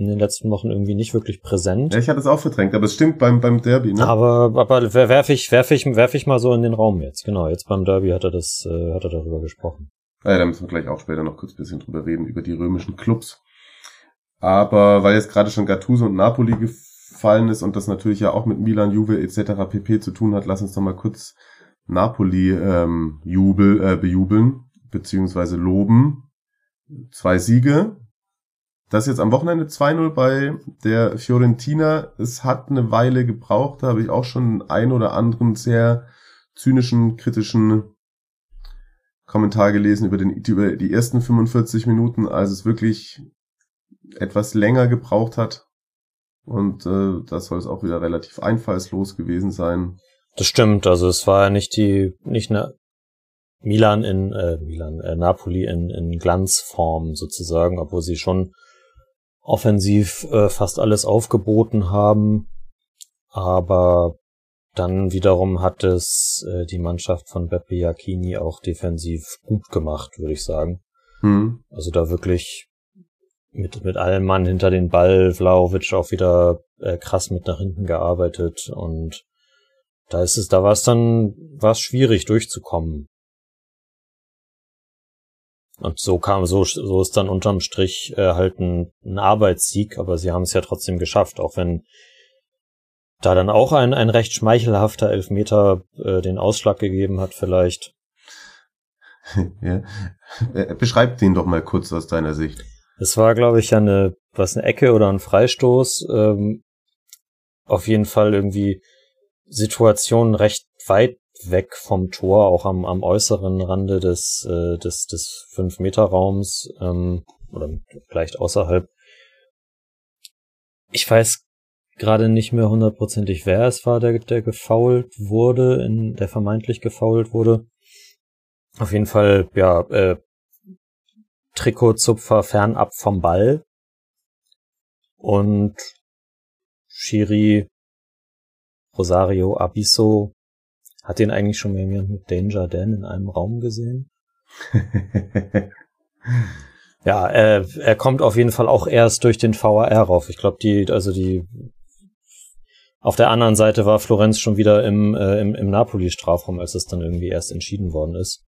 in den letzten Wochen irgendwie nicht wirklich präsent. Ja, ich hatte es auch verdrängt, aber es stimmt beim, beim Derby, ne? Aber, aber werfe ich, werfe ich, werfe ich mal so in den Raum jetzt. Genau, jetzt beim Derby hat er das, äh, hat er darüber gesprochen. Ja, da müssen wir gleich auch später noch kurz ein bisschen drüber reden, über die römischen Clubs. Aber weil jetzt gerade schon Gattuso und Napoli gefallen ist und das natürlich ja auch mit Milan, Juve etc. pp zu tun hat, lass uns doch mal kurz Napoli ähm, jubel, äh, bejubeln, beziehungsweise loben. Zwei Siege. Das jetzt am Wochenende 2-0 bei der Fiorentina. Es hat eine Weile gebraucht, da habe ich auch schon ein oder anderen sehr zynischen, kritischen Kommentar gelesen über, den, über die ersten 45 Minuten, als es wirklich etwas länger gebraucht hat. Und äh, das soll es auch wieder relativ einfallslos gewesen sein. Das stimmt, also es war ja nicht die, nicht eine Milan in, äh, Milan, äh, Napoli in, in Glanzform sozusagen, obwohl sie schon offensiv äh, fast alles aufgeboten haben. Aber dann wiederum hat es äh, die Mannschaft von Beppe Iacchini auch defensiv gut gemacht, würde ich sagen. Hm. Also da wirklich mit, mit allem Mann hinter den Ball, Vlaovic auch wieder äh, krass mit nach hinten gearbeitet und da ist es, da war es dann, war es schwierig durchzukommen. Und so kam, so, so ist dann unterm Strich äh, halt ein, ein Arbeitssieg, aber sie haben es ja trotzdem geschafft, auch wenn da dann auch ein, ein recht schmeichelhafter Elfmeter äh, den Ausschlag gegeben hat, vielleicht. ja. Äh, beschreib den doch mal kurz aus deiner Sicht. Es war, glaube ich, ja eine, was eine Ecke oder ein Freistoß. Ähm, auf jeden Fall irgendwie Situation recht weit weg vom Tor, auch am, am äußeren Rande des, äh, des, des 5-Meter-Raums ähm, oder vielleicht außerhalb. Ich weiß gerade nicht mehr hundertprozentig, wer es war, der, der gefoult wurde, in, der vermeintlich gefoult wurde. Auf jeden Fall, ja, äh, Trikotzupfer fernab vom Ball. Und Shiri Rosario Abiso hat den eigentlich schon mal jemand mit Danger Dan in einem Raum gesehen? ja, äh, er kommt auf jeden Fall auch erst durch den VAR rauf. Ich glaube, die, also die auf der anderen Seite war Florenz schon wieder im, äh, im, im Napoli-Strafraum, als es dann irgendwie erst entschieden worden ist.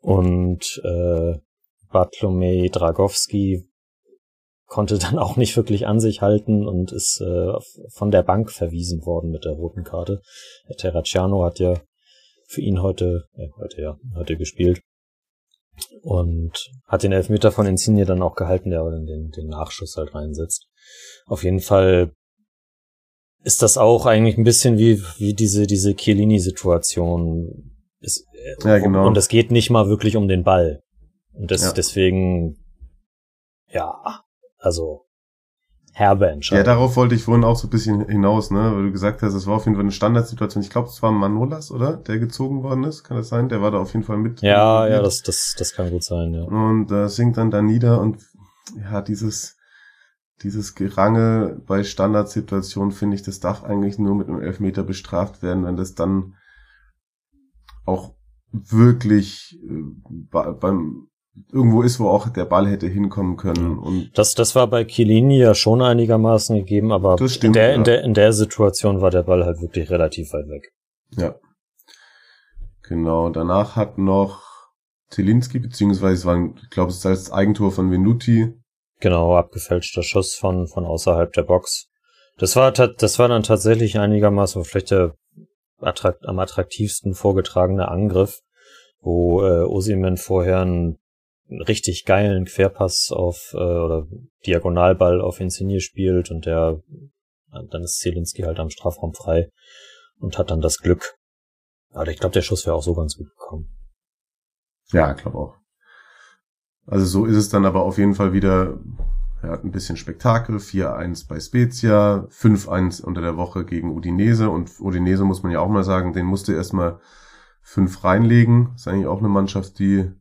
Und äh, Bartlomiej Dragowski konnte dann auch nicht wirklich an sich halten und ist äh, von der Bank verwiesen worden mit der roten Karte. Der Terracciano hat ja für ihn heute, äh, heute ja, heute gespielt und hat den Elfmeter von Insigne dann auch gehalten, der aber dann den, den Nachschuss halt reinsetzt. Auf jeden Fall ist das auch eigentlich ein bisschen wie, wie diese, diese Chiellini-Situation. Ja, genau. Und es geht nicht mal wirklich um den Ball. Und das, ja. deswegen, ja, also herbe Entscheidung. Ja, darauf wollte ich vorhin auch so ein bisschen hinaus, ne, weil du gesagt hast, es war auf jeden Fall eine Standardsituation. Ich glaube, es war Manolas, oder? Der gezogen worden ist, kann das sein? Der war da auf jeden Fall mit. Ja, ja, das, das, das kann gut sein, ja. Und äh, sinkt dann da nieder und ja, dieses, dieses Gerange bei Standardsituationen finde ich, das darf eigentlich nur mit einem Elfmeter bestraft werden, wenn das dann auch wirklich äh, beim irgendwo ist, wo auch der Ball hätte hinkommen können. Und das, das war bei Chiellini ja schon einigermaßen gegeben, aber stimmt, in, der, ja. in, der, in der Situation war der Ball halt wirklich relativ weit weg. Ja. Genau. Danach hat noch Zelinski, beziehungsweise es war, ich glaube, es ist als Eigentor von Venuti. Genau, abgefälschter Schuss von, von außerhalb der Box. Das war, das war dann tatsächlich einigermaßen vielleicht der attrakt, am attraktivsten vorgetragene Angriff, wo äh, Osimen vorher einen richtig geilen Querpass auf äh, oder Diagonalball auf Insigne spielt und der dann ist Zielinski halt am Strafraum frei und hat dann das Glück. Aber ich glaube, der Schuss wäre auch so ganz gut gekommen. Ja, ich glaube auch. Also so ist es dann aber auf jeden Fall wieder, er hat ein bisschen Spektakel, 4-1 bei Spezia, 5-1 unter der Woche gegen Udinese und Udinese muss man ja auch mal sagen, den musste erstmal fünf reinlegen. Ist eigentlich auch eine Mannschaft, die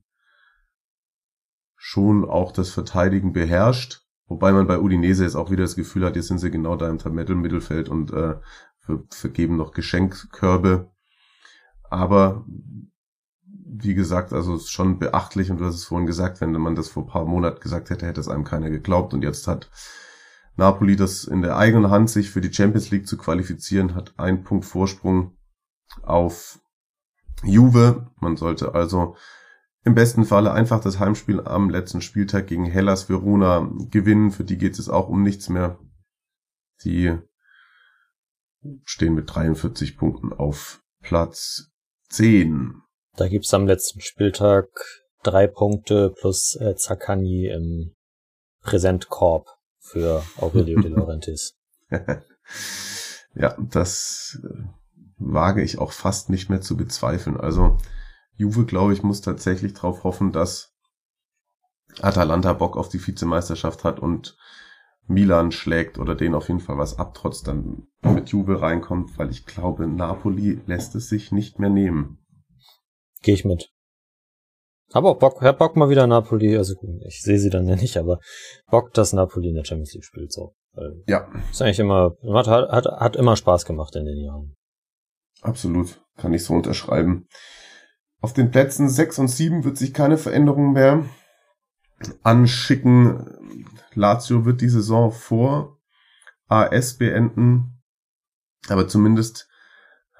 schon auch das Verteidigen beherrscht. Wobei man bei Udinese jetzt auch wieder das Gefühl hat, jetzt sind sie genau da im Mittelfeld und äh, vergeben noch Geschenkkörbe. Aber wie gesagt, also ist schon beachtlich und du hast es vorhin gesagt, wenn man das vor paar Monaten gesagt hätte, hätte es einem keiner geglaubt und jetzt hat Napoli das in der eigenen Hand, sich für die Champions League zu qualifizieren, hat einen Punkt Vorsprung auf Juve. Man sollte also im besten Falle einfach das Heimspiel am letzten Spieltag gegen Hellas Verona gewinnen. Für die geht es auch um nichts mehr. Die stehen mit 43 Punkten auf Platz 10. Da gibt's am letzten Spieltag drei Punkte plus äh, Zaccagni im Präsentkorb für Aurelio De Laurentiis. ja, das äh, wage ich auch fast nicht mehr zu bezweifeln. Also Juve, glaube ich, muss tatsächlich darauf hoffen, dass Atalanta Bock auf die Vizemeisterschaft hat und Milan schlägt oder den auf jeden Fall was ab, trotz dann mit Juve reinkommt, weil ich glaube, Napoli lässt es sich nicht mehr nehmen. Gehe ich mit. Aber auch Bock, Herr Bock mal wieder Napoli, also ich sehe sie dann ja nicht, aber Bock, dass Napoli in der Champions League spielt, so. Weil ja. Ist eigentlich immer, hat, hat, hat immer Spaß gemacht in den Jahren. Absolut, kann ich so unterschreiben. Auf den Plätzen 6 und 7 wird sich keine Veränderung mehr anschicken. Lazio wird die Saison vor AS beenden. Aber zumindest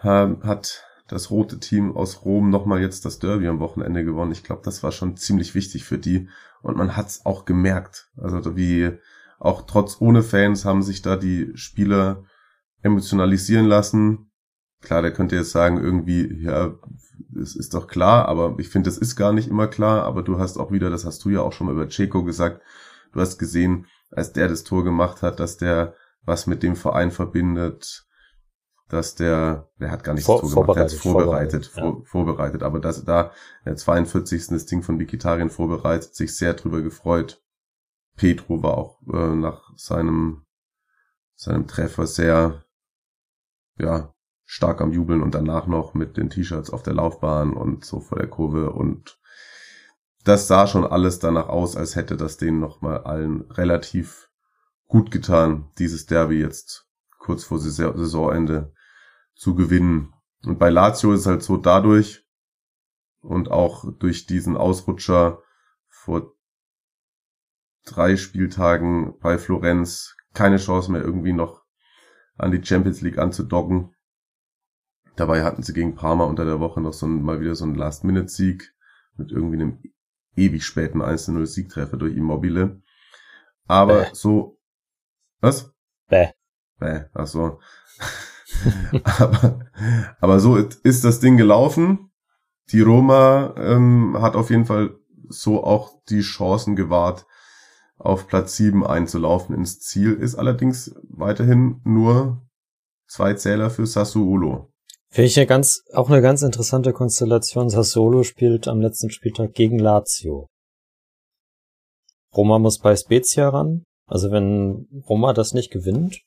äh, hat das rote Team aus Rom nochmal jetzt das Derby am Wochenende gewonnen. Ich glaube, das war schon ziemlich wichtig für die. Und man hat es auch gemerkt. Also wie auch trotz ohne Fans haben sich da die Spieler emotionalisieren lassen. Klar, der könnte jetzt sagen, irgendwie, ja, es ist doch klar, aber ich finde, es ist gar nicht immer klar, aber du hast auch wieder, das hast du ja auch schon mal über Checo gesagt, du hast gesehen, als der das Tor gemacht hat, dass der was mit dem Verein verbindet, dass der, der hat gar nichts Vor, Tor gemacht, der hat vorbereitet, vorbereitet, vor, ja. vorbereitet, aber dass da der 42. das Ding von Vikitarien vorbereitet, sich sehr drüber gefreut. Petro war auch äh, nach seinem seinem Treffer sehr ja stark am Jubeln und danach noch mit den T-Shirts auf der Laufbahn und so vor der Kurve und das sah schon alles danach aus, als hätte das denen nochmal allen relativ gut getan, dieses Derby jetzt kurz vor Saison- Saisonende zu gewinnen. Und bei Lazio ist halt so dadurch und auch durch diesen Ausrutscher vor drei Spieltagen bei Florenz keine Chance mehr irgendwie noch an die Champions League anzudocken. Dabei hatten sie gegen Parma unter der Woche noch so ein, mal wieder so einen Last-Minute-Sieg mit irgendwie einem ewig späten 1-0-Siegtreffer durch Immobile. Aber Bäh. so, was? Bäh. Bäh, ach so. aber, aber so ist das Ding gelaufen. Die Roma ähm, hat auf jeden Fall so auch die Chancen gewahrt, auf Platz 7 einzulaufen ins Ziel, ist allerdings weiterhin nur zwei Zähler für Sassuolo. Finde ich eine ganz, auch eine ganz interessante Konstellation. Sassuolo spielt am letzten Spieltag gegen Lazio. Roma muss bei Spezia ran. Also wenn Roma das nicht gewinnt,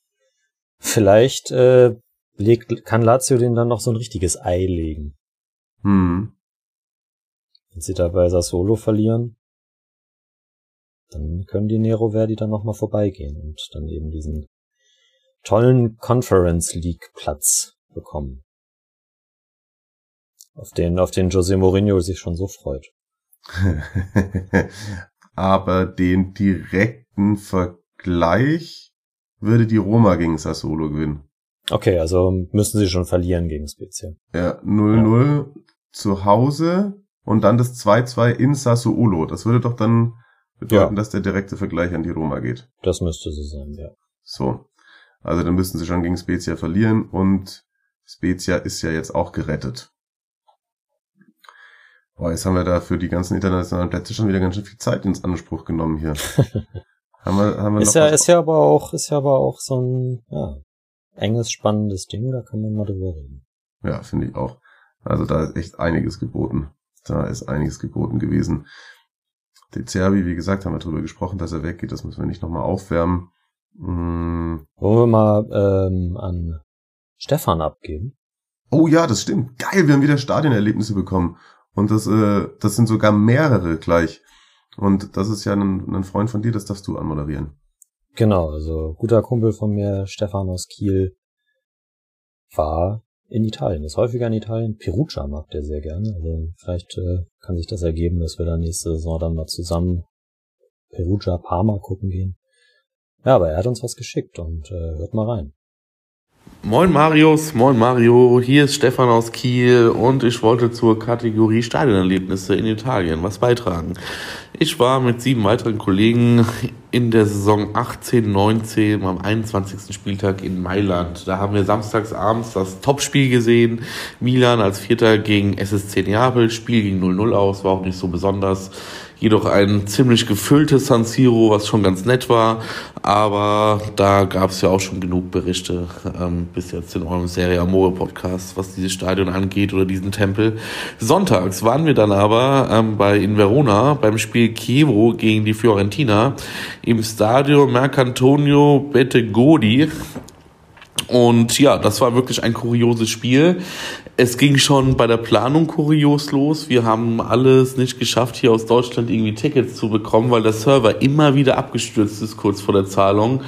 vielleicht äh, legt, kann Lazio den dann noch so ein richtiges Ei legen. Hm. Wenn sie da bei Sassuolo verlieren, dann können die Nero Verdi dann nochmal vorbeigehen und dann eben diesen tollen Conference League Platz bekommen. Auf den, auf den Jose Mourinho sich schon so freut. Aber den direkten Vergleich würde die Roma gegen Sassuolo gewinnen. Okay, also müssen sie schon verlieren gegen Spezia. Ja, 0-0 zu Hause und dann das 2-2 in Sassuolo. Das würde doch dann bedeuten, Ja. dass der direkte Vergleich an die Roma geht. Das müsste so sein, ja. So. Also dann müssten sie schon gegen Spezia verlieren und Spezia ist ja jetzt auch gerettet. Boah, jetzt haben wir da für die ganzen internationalen Plätze schon wieder ganz schön viel Zeit ins Anspruch genommen hier. haben wir, haben wir Ist noch ja, ist ja aber auch, ist ja aber auch so ein, ja, enges, spannendes Ding, da kann man mal drüber reden. Ja, finde ich auch. Also da ist echt einiges geboten. Da ist einiges geboten gewesen. De Zerbi, wie gesagt, haben wir drüber gesprochen, dass er weggeht. Das müssen wir nicht nochmal aufwärmen. Mm. Wollen wir mal ähm, an Stefan abgeben? Oh ja, das stimmt. Geil, wir haben wieder Stadionerlebnisse bekommen. Und das, äh, das sind sogar mehrere gleich. Und das ist ja ein, ein Freund von dir, das darfst du anmoderieren. Genau, also guter Kumpel von mir, Stefan aus Kiel, war in Italien, ist häufiger in Italien. Perugia mag der sehr gerne. Also vielleicht äh, kann sich das ergeben, dass wir da nächste Saison dann mal zusammen Perugia, Parma gucken gehen. Ja, aber er hat uns was geschickt und äh, hört mal rein. Moin Marius, moin Mario, hier ist Stefan aus Kiel und ich wollte zur Kategorie Stadionerlebnisse in Italien was beitragen. Ich war mit sieben weiteren Kollegen in der Saison 18, 19 am 21. Spieltag in Mailand. Da haben wir samstags abends das Topspiel gesehen. Milan als Vierter gegen SSC Neapel. Spiel ging 0-0 aus, war auch nicht so besonders. Jedoch ein ziemlich gefülltes San Siro, was schon ganz nett war. Aber da gab es ja auch schon genug Berichte ähm, bis jetzt in eurem Serie Amore Podcast, was dieses Stadion angeht oder diesen Tempel. Sonntags waren wir dann aber ähm, bei in Verona beim Spiel Chievo gegen die Fiorentina im Stadio Mercantonio Bettegodi. Und ja, das war wirklich ein kurioses Spiel. Es ging schon bei der Planung kurios los. Wir haben alles nicht geschafft, hier aus Deutschland irgendwie Tickets zu bekommen, weil der Server immer wieder abgestürzt ist kurz vor der Zahlung.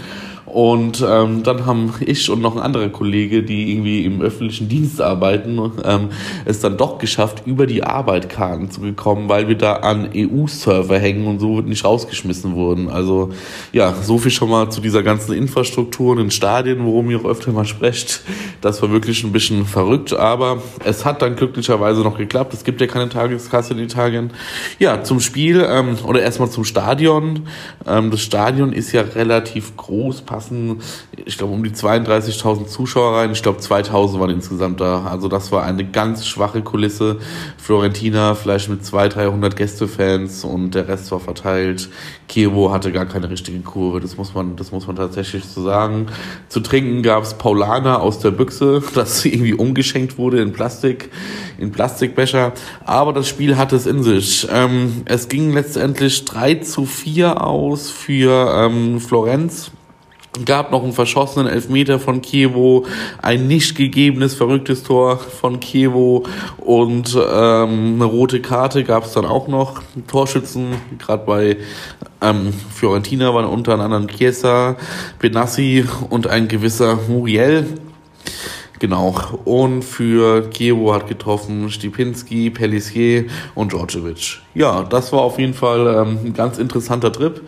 Und ähm, dann haben ich und noch ein anderer Kollege, die irgendwie im öffentlichen Dienst arbeiten, ähm, es dann doch geschafft, über die Arbeit Karten zu bekommen, weil wir da an EU-Server hängen und so nicht rausgeschmissen wurden. Also ja, so viel schon mal zu dieser ganzen Infrastruktur und den Stadien, worum ihr auch öfter mal sprecht. Das war wirklich ein bisschen verrückt, aber es hat dann glücklicherweise noch geklappt. Es gibt ja keine Tageskasse in Italien. Ja, zum Spiel ähm, oder erstmal zum Stadion. Ähm, das Stadion ist ja relativ groß, passt passen, ich glaube, um die 32.000 Zuschauer rein. Ich glaube, 2.000 waren insgesamt da. Also das war eine ganz schwache Kulisse. Florentina vielleicht mit 200, 300 Gästefans und der Rest war verteilt. Kiewo hatte gar keine richtige Kurve. Das muss man, das muss man tatsächlich so sagen. Zu trinken gab's Paulaner aus der Büchse, das irgendwie umgeschenkt wurde in Plastik, in Plastikbecher. Aber das Spiel hatte es in sich. Ähm, es ging letztendlich 3 zu 4 aus für ähm, Florenz gab noch einen verschossenen Elfmeter von Kiewo, ein nicht gegebenes verrücktes Tor von Kiewo und ähm, eine rote Karte gab es dann auch noch. Torschützen, gerade bei ähm, Fiorentina waren unter anderem Chiesa, Benassi und ein gewisser Muriel. Genau. Und für Kiewo hat getroffen Stipinski, Pellissier und Djordjevic. Ja, das war auf jeden Fall ähm, ein ganz interessanter Trip.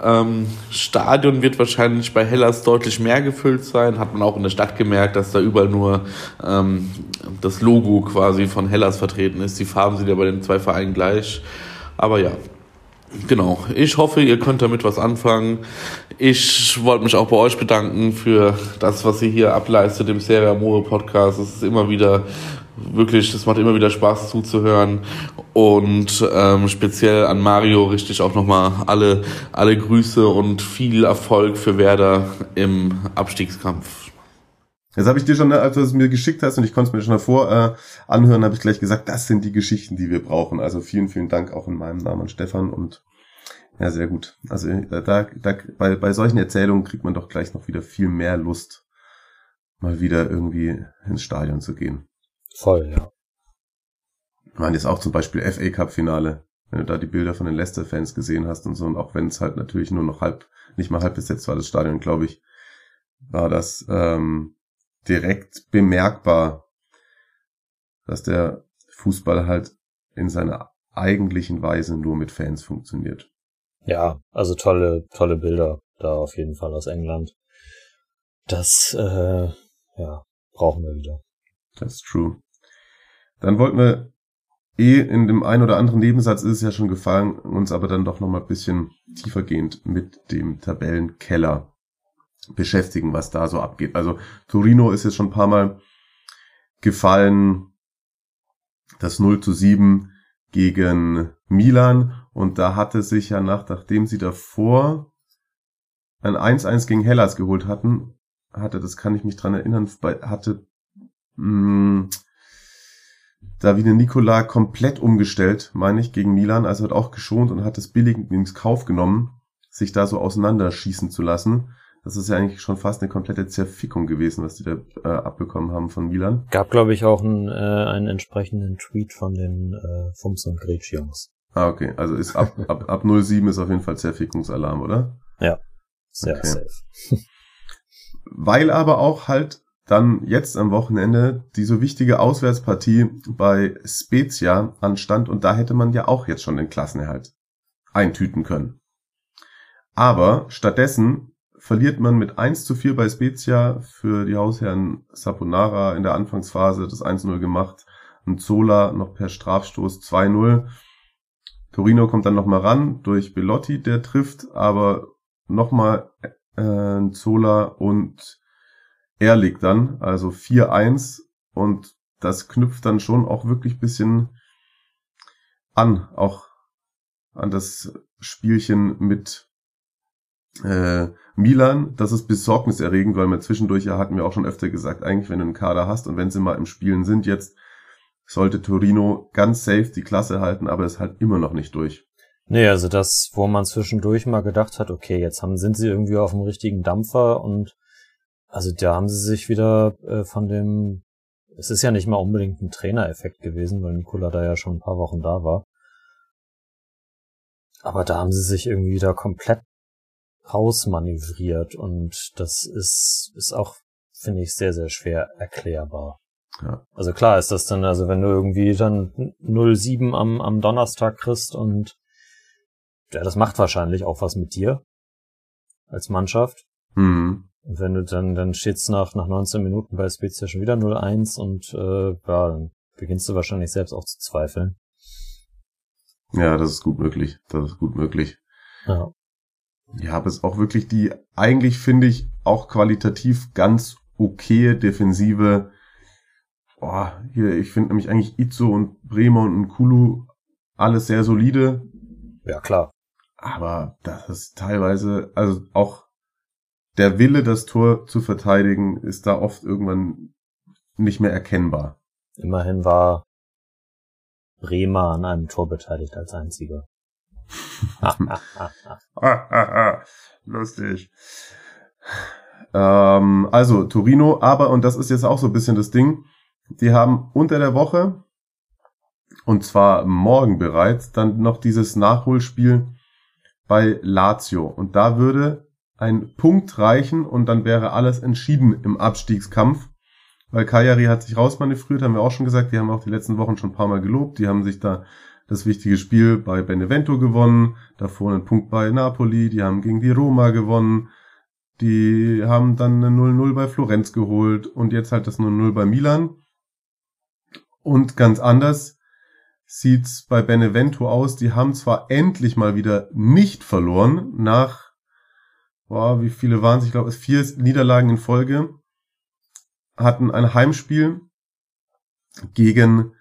Ähm, Stadion wird wahrscheinlich bei Hellas deutlich mehr gefüllt sein. Hat man auch in der Stadt gemerkt, dass da überall nur ähm, das Logo quasi von Hellas vertreten ist. Die Farben sind ja bei den zwei Vereinen gleich. Aber ja, Genau. Ich hoffe, ihr könnt damit was anfangen. Ich wollte mich auch bei euch bedanken für das, was ihr hier ableistet im Serie Amore Podcast. Es ist immer wieder wirklich, es macht immer wieder Spaß zuzuhören. Und ähm, speziell an Mario richte ich auch nochmal alle, alle Grüße und viel Erfolg für Werder im Abstiegskampf. Jetzt habe ich dir schon, als du es mir geschickt hast und ich konnte es mir schon davor äh, anhören, habe ich gleich gesagt, das sind die Geschichten, die wir brauchen. Also vielen, vielen Dank auch in meinem Namen an Stefan und ja, sehr gut. Also da, da, da bei, bei solchen Erzählungen kriegt man doch gleich noch wieder viel mehr Lust, mal wieder irgendwie ins Stadion zu gehen. Voll, ja. Ich meine jetzt auch zum Beispiel FA Cup Finale, wenn du da die Bilder von den Leicester Fans gesehen hast und so und auch wenn es halt natürlich nur noch halb, nicht mal halb besetzt war das Stadion, glaube ich, war das ähm, direkt bemerkbar, dass der Fußball halt in seiner eigentlichen Weise nur mit Fans funktioniert. Ja, also tolle, tolle Bilder da auf jeden Fall aus England. Das, äh, ja, brauchen wir wieder. That's true. Dann wollten wir eh in dem einen oder anderen Nebensatz ist es ja schon gefallen, uns aber dann doch nochmal ein bisschen tiefergehend mit dem Tabellenkeller beschäftigen, was da so abgeht. Also Torino ist jetzt schon ein paar Mal gefallen. Das 0 zu 7 gegen Milan. Und da hatte sich ja nach, nachdem sie davor ein 1-1 gegen Hellas geholt hatten, hatte, das kann ich mich dran erinnern, hatte mh, mm, Davide Nicola komplett umgestellt, meine ich, gegen Milan. Also hat auch geschont und hat es billig ins Kauf genommen, sich da so auseinanderschießen zu lassen. Das ist ja eigentlich schon fast eine komplette Zerfickung gewesen, was die da äh, abbekommen haben von Milan. Gab, glaube ich, auch einen, äh, einen entsprechenden Tweet von den äh, Fums und Gretsch Jungs. Ah, okay. Also ist ab, ab, ab 07 ist auf jeden Fall Zerfickungsalarm, oder? Ja. Sehr okay. safe. Weil aber auch halt dann jetzt am Wochenende die so wichtige Auswärtspartie bei Spezia anstand und da hätte man ja auch jetzt schon den Klassenerhalt eintüten können. Aber stattdessen verliert man mit 1 zu 4 bei Spezia für die Hausherren Saponara in der Anfangsphase das 1-0 gemacht. Und Zola noch per Strafstoß 2-0. Torino kommt dann nochmal ran durch Belotti, der trifft, aber nochmal äh, Zola und er liegt dann, also 4-1 und das knüpft dann schon auch wirklich bisschen an, auch an das Spielchen mit äh, Milan, das ist besorgniserregend, weil wir zwischendurch ja hatten wir auch schon öfter gesagt, eigentlich wenn du einen Kader hast und wenn sie mal im Spielen sind jetzt, sollte Torino ganz safe die Klasse halten, aber ist halt immer noch nicht durch. Nee, also das, wo man zwischendurch mal gedacht hat, okay, jetzt haben, sind sie irgendwie auf dem richtigen Dampfer und also da haben sie sich wieder äh, von dem, es ist ja nicht mal unbedingt ein Trainereffekt gewesen, weil Nikola da ja schon ein paar Wochen da war. Aber da haben sie sich irgendwie da komplett rausmanövriert und das ist, ist auch, finde ich, sehr, sehr schwer erklärbar. Ja. Also klar ist das dann, also wenn du irgendwie dann 07 am, am Donnerstag kriegst und ja, das macht wahrscheinlich auch was mit dir als Mannschaft. Mhm. Und wenn du dann, dann steht's nach, nach 19 Minuten bei Spezia schon wieder 0-1 und äh, ja, dann beginnst du wahrscheinlich selbst auch zu zweifeln. Ja, das ist gut möglich. Das ist gut möglich. Ja. Ja, aber es ist auch wirklich die, eigentlich finde ich, auch qualitativ ganz okaye Defensive. Boah, hier, ich finde nämlich eigentlich Itzo und Bremer und Kulu alles sehr solide. Ja, klar. Aber das ist teilweise, also auch der Wille, das Tor zu verteidigen, ist da oft irgendwann nicht mehr erkennbar. Immerhin war Bremer an einem Tor beteiligt als einziger. Lustig. Ähm, also Torino, aber, und das ist jetzt auch so ein bisschen das Ding, die haben unter der Woche, und zwar morgen bereits, dann noch dieses Nachholspiel bei Lazio. Und da würde ein Punkt reichen und dann wäre alles entschieden im Abstiegskampf. Weil Kajari hat sich rausmanövriert, haben wir auch schon gesagt, die haben auch die letzten Wochen schon ein paar Mal gelobt, die haben sich da das wichtige Spiel bei Benevento gewonnen, davor einen Punkt bei Napoli, die haben gegen die Roma gewonnen, die haben dann eine 0-0 bei Florenz geholt und jetzt halt das 0-0 bei Milan. Und ganz anders sieht's bei Benevento aus. Die haben zwar endlich mal wieder nicht verloren nach, boah, wie viele waren es? Ich glaube, es vier Niederlagen in Folge. Hatten ein Heimspiel gegen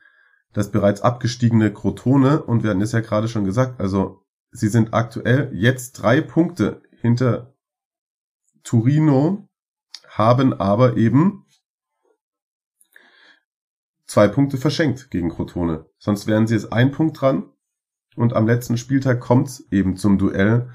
das bereits abgestiegene Crotone und wir hatten es ja gerade schon gesagt, also sie sind aktuell jetzt drei Punkte hinter Turino, haben aber eben zwei Punkte verschenkt gegen Crotone. Sonst wären sie jetzt ein Punkt dran und am letzten Spieltag kommt's eben zum Duell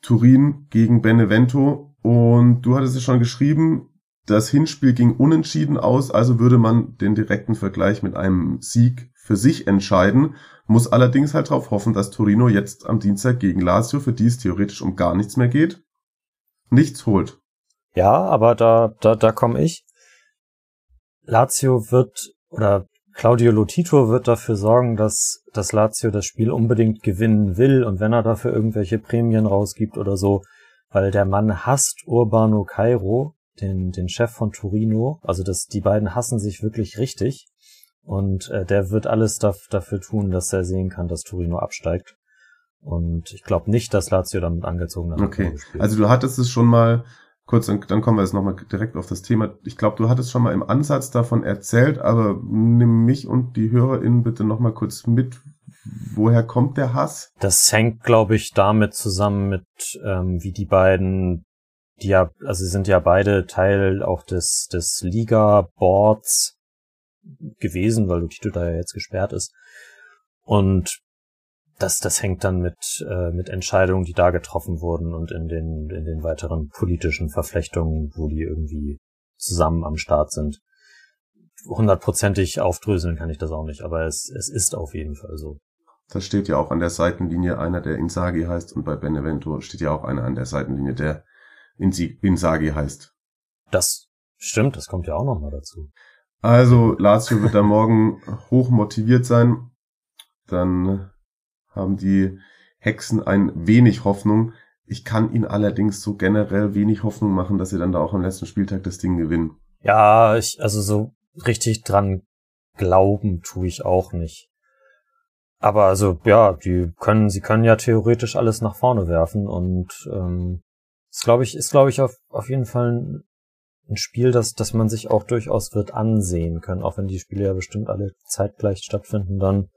Turin gegen Benevento und du hattest es schon geschrieben, das Hinspiel ging unentschieden aus, also würde man den direkten Vergleich mit einem Sieg für sich entscheiden, muss allerdings halt darauf hoffen, dass Torino jetzt am Dienstag gegen Lazio, für die es theoretisch um gar nichts mehr geht, nichts holt. Ja, aber da, da, da komme ich. Lazio wird, oder Claudio Lotito wird dafür sorgen, dass, dass Lazio das Spiel unbedingt gewinnen will und wenn er dafür irgendwelche Prämien rausgibt oder so, weil der Mann hasst Urbano Cairo den, den Chef von Torino. Also das, die beiden hassen sich wirklich richtig. Und äh, der wird alles da, dafür tun, dass er sehen kann, dass Torino absteigt. Und ich glaube nicht, dass Lazio damit angezogen hat. Okay, also du hattest es schon mal, kurz, dann, dann kommen wir jetzt nochmal direkt auf das Thema. Ich glaube, du hattest schon mal im Ansatz davon erzählt, aber nimm mich und die HörerInnen bitte nochmal kurz mit. Woher kommt der Hass? Das hängt, glaube ich, damit zusammen mit, ähm, wie die beiden die ja, also sie sind ja beide Teil auch des, des Liga-Boards gewesen, weil Lutito da ja jetzt gesperrt ist. Und das, das hängt dann mit, äh, mit Entscheidungen, die da getroffen wurden und in den, in den weiteren politischen Verflechtungen, wo die irgendwie zusammen am Start sind. Hundertprozentig aufdröseln kann ich das auch nicht, aber es, es ist auf jeden Fall so. Das steht ja auch an der Seitenlinie einer, der Insagi heißt, und bei Benevento steht ja auch einer an der Seitenlinie, der Insagi heißt. Das stimmt, das kommt ja auch nochmal dazu. Also, Lazio wird da morgen hoch motiviert sein. Dann haben die Hexen ein wenig Hoffnung. Ich kann ihnen allerdings so generell wenig Hoffnung machen, dass sie dann da auch am letzten Spieltag das Ding gewinnen. Ja, ich, also so richtig dran glauben tue ich auch nicht. Aber also, ja, die können, sie können ja theoretisch alles nach vorne werfen und ähm, ist, glaube ich, ist, glaube ich, auf, auf jeden Fall ein, Spiel, das, das man sich auch durchaus wird ansehen können, auch wenn die Spiele ja bestimmt alle zeitgleich stattfinden dann.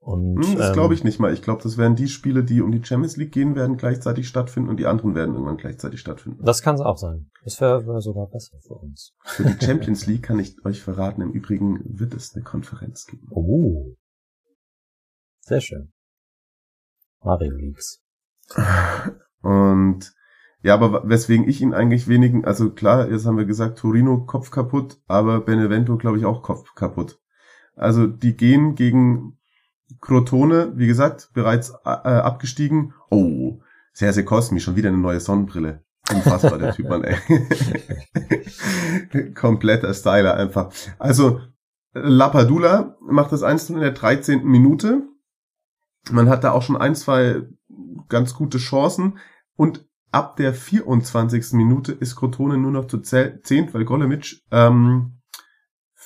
Und, hm, das ähm, glaube ich nicht mal. Ich glaube, das werden die Spiele, die um die Champions League gehen, werden gleichzeitig stattfinden und die anderen werden irgendwann gleichzeitig stattfinden. Das kann es auch sein. Das wäre wär sogar besser für uns. Für die Champions League kann ich euch verraten, im Übrigen wird es eine Konferenz geben. Oh. Sehr schön. Mario Leagues. Und ja, aber weswegen ich ihn eigentlich wenigen, also klar, jetzt haben wir gesagt, Torino Kopf kaputt, aber Benevento glaube ich auch Kopf kaputt. Also die gehen gegen Crotone, wie gesagt, bereits äh, abgestiegen. Oh, sehr, sehr kosmisch, schon wieder eine neue Sonnenbrille. Unfassbar, der Typ, Mann, ey. Kompletter Styler einfach. Also, Lapadula macht das 1 in der 13. Minute. Man hat da auch schon ein, zwei ganz gute Chancen. Und ab der 24. Minute ist Crotone nur noch zu zehnt, weil Golemic ähm,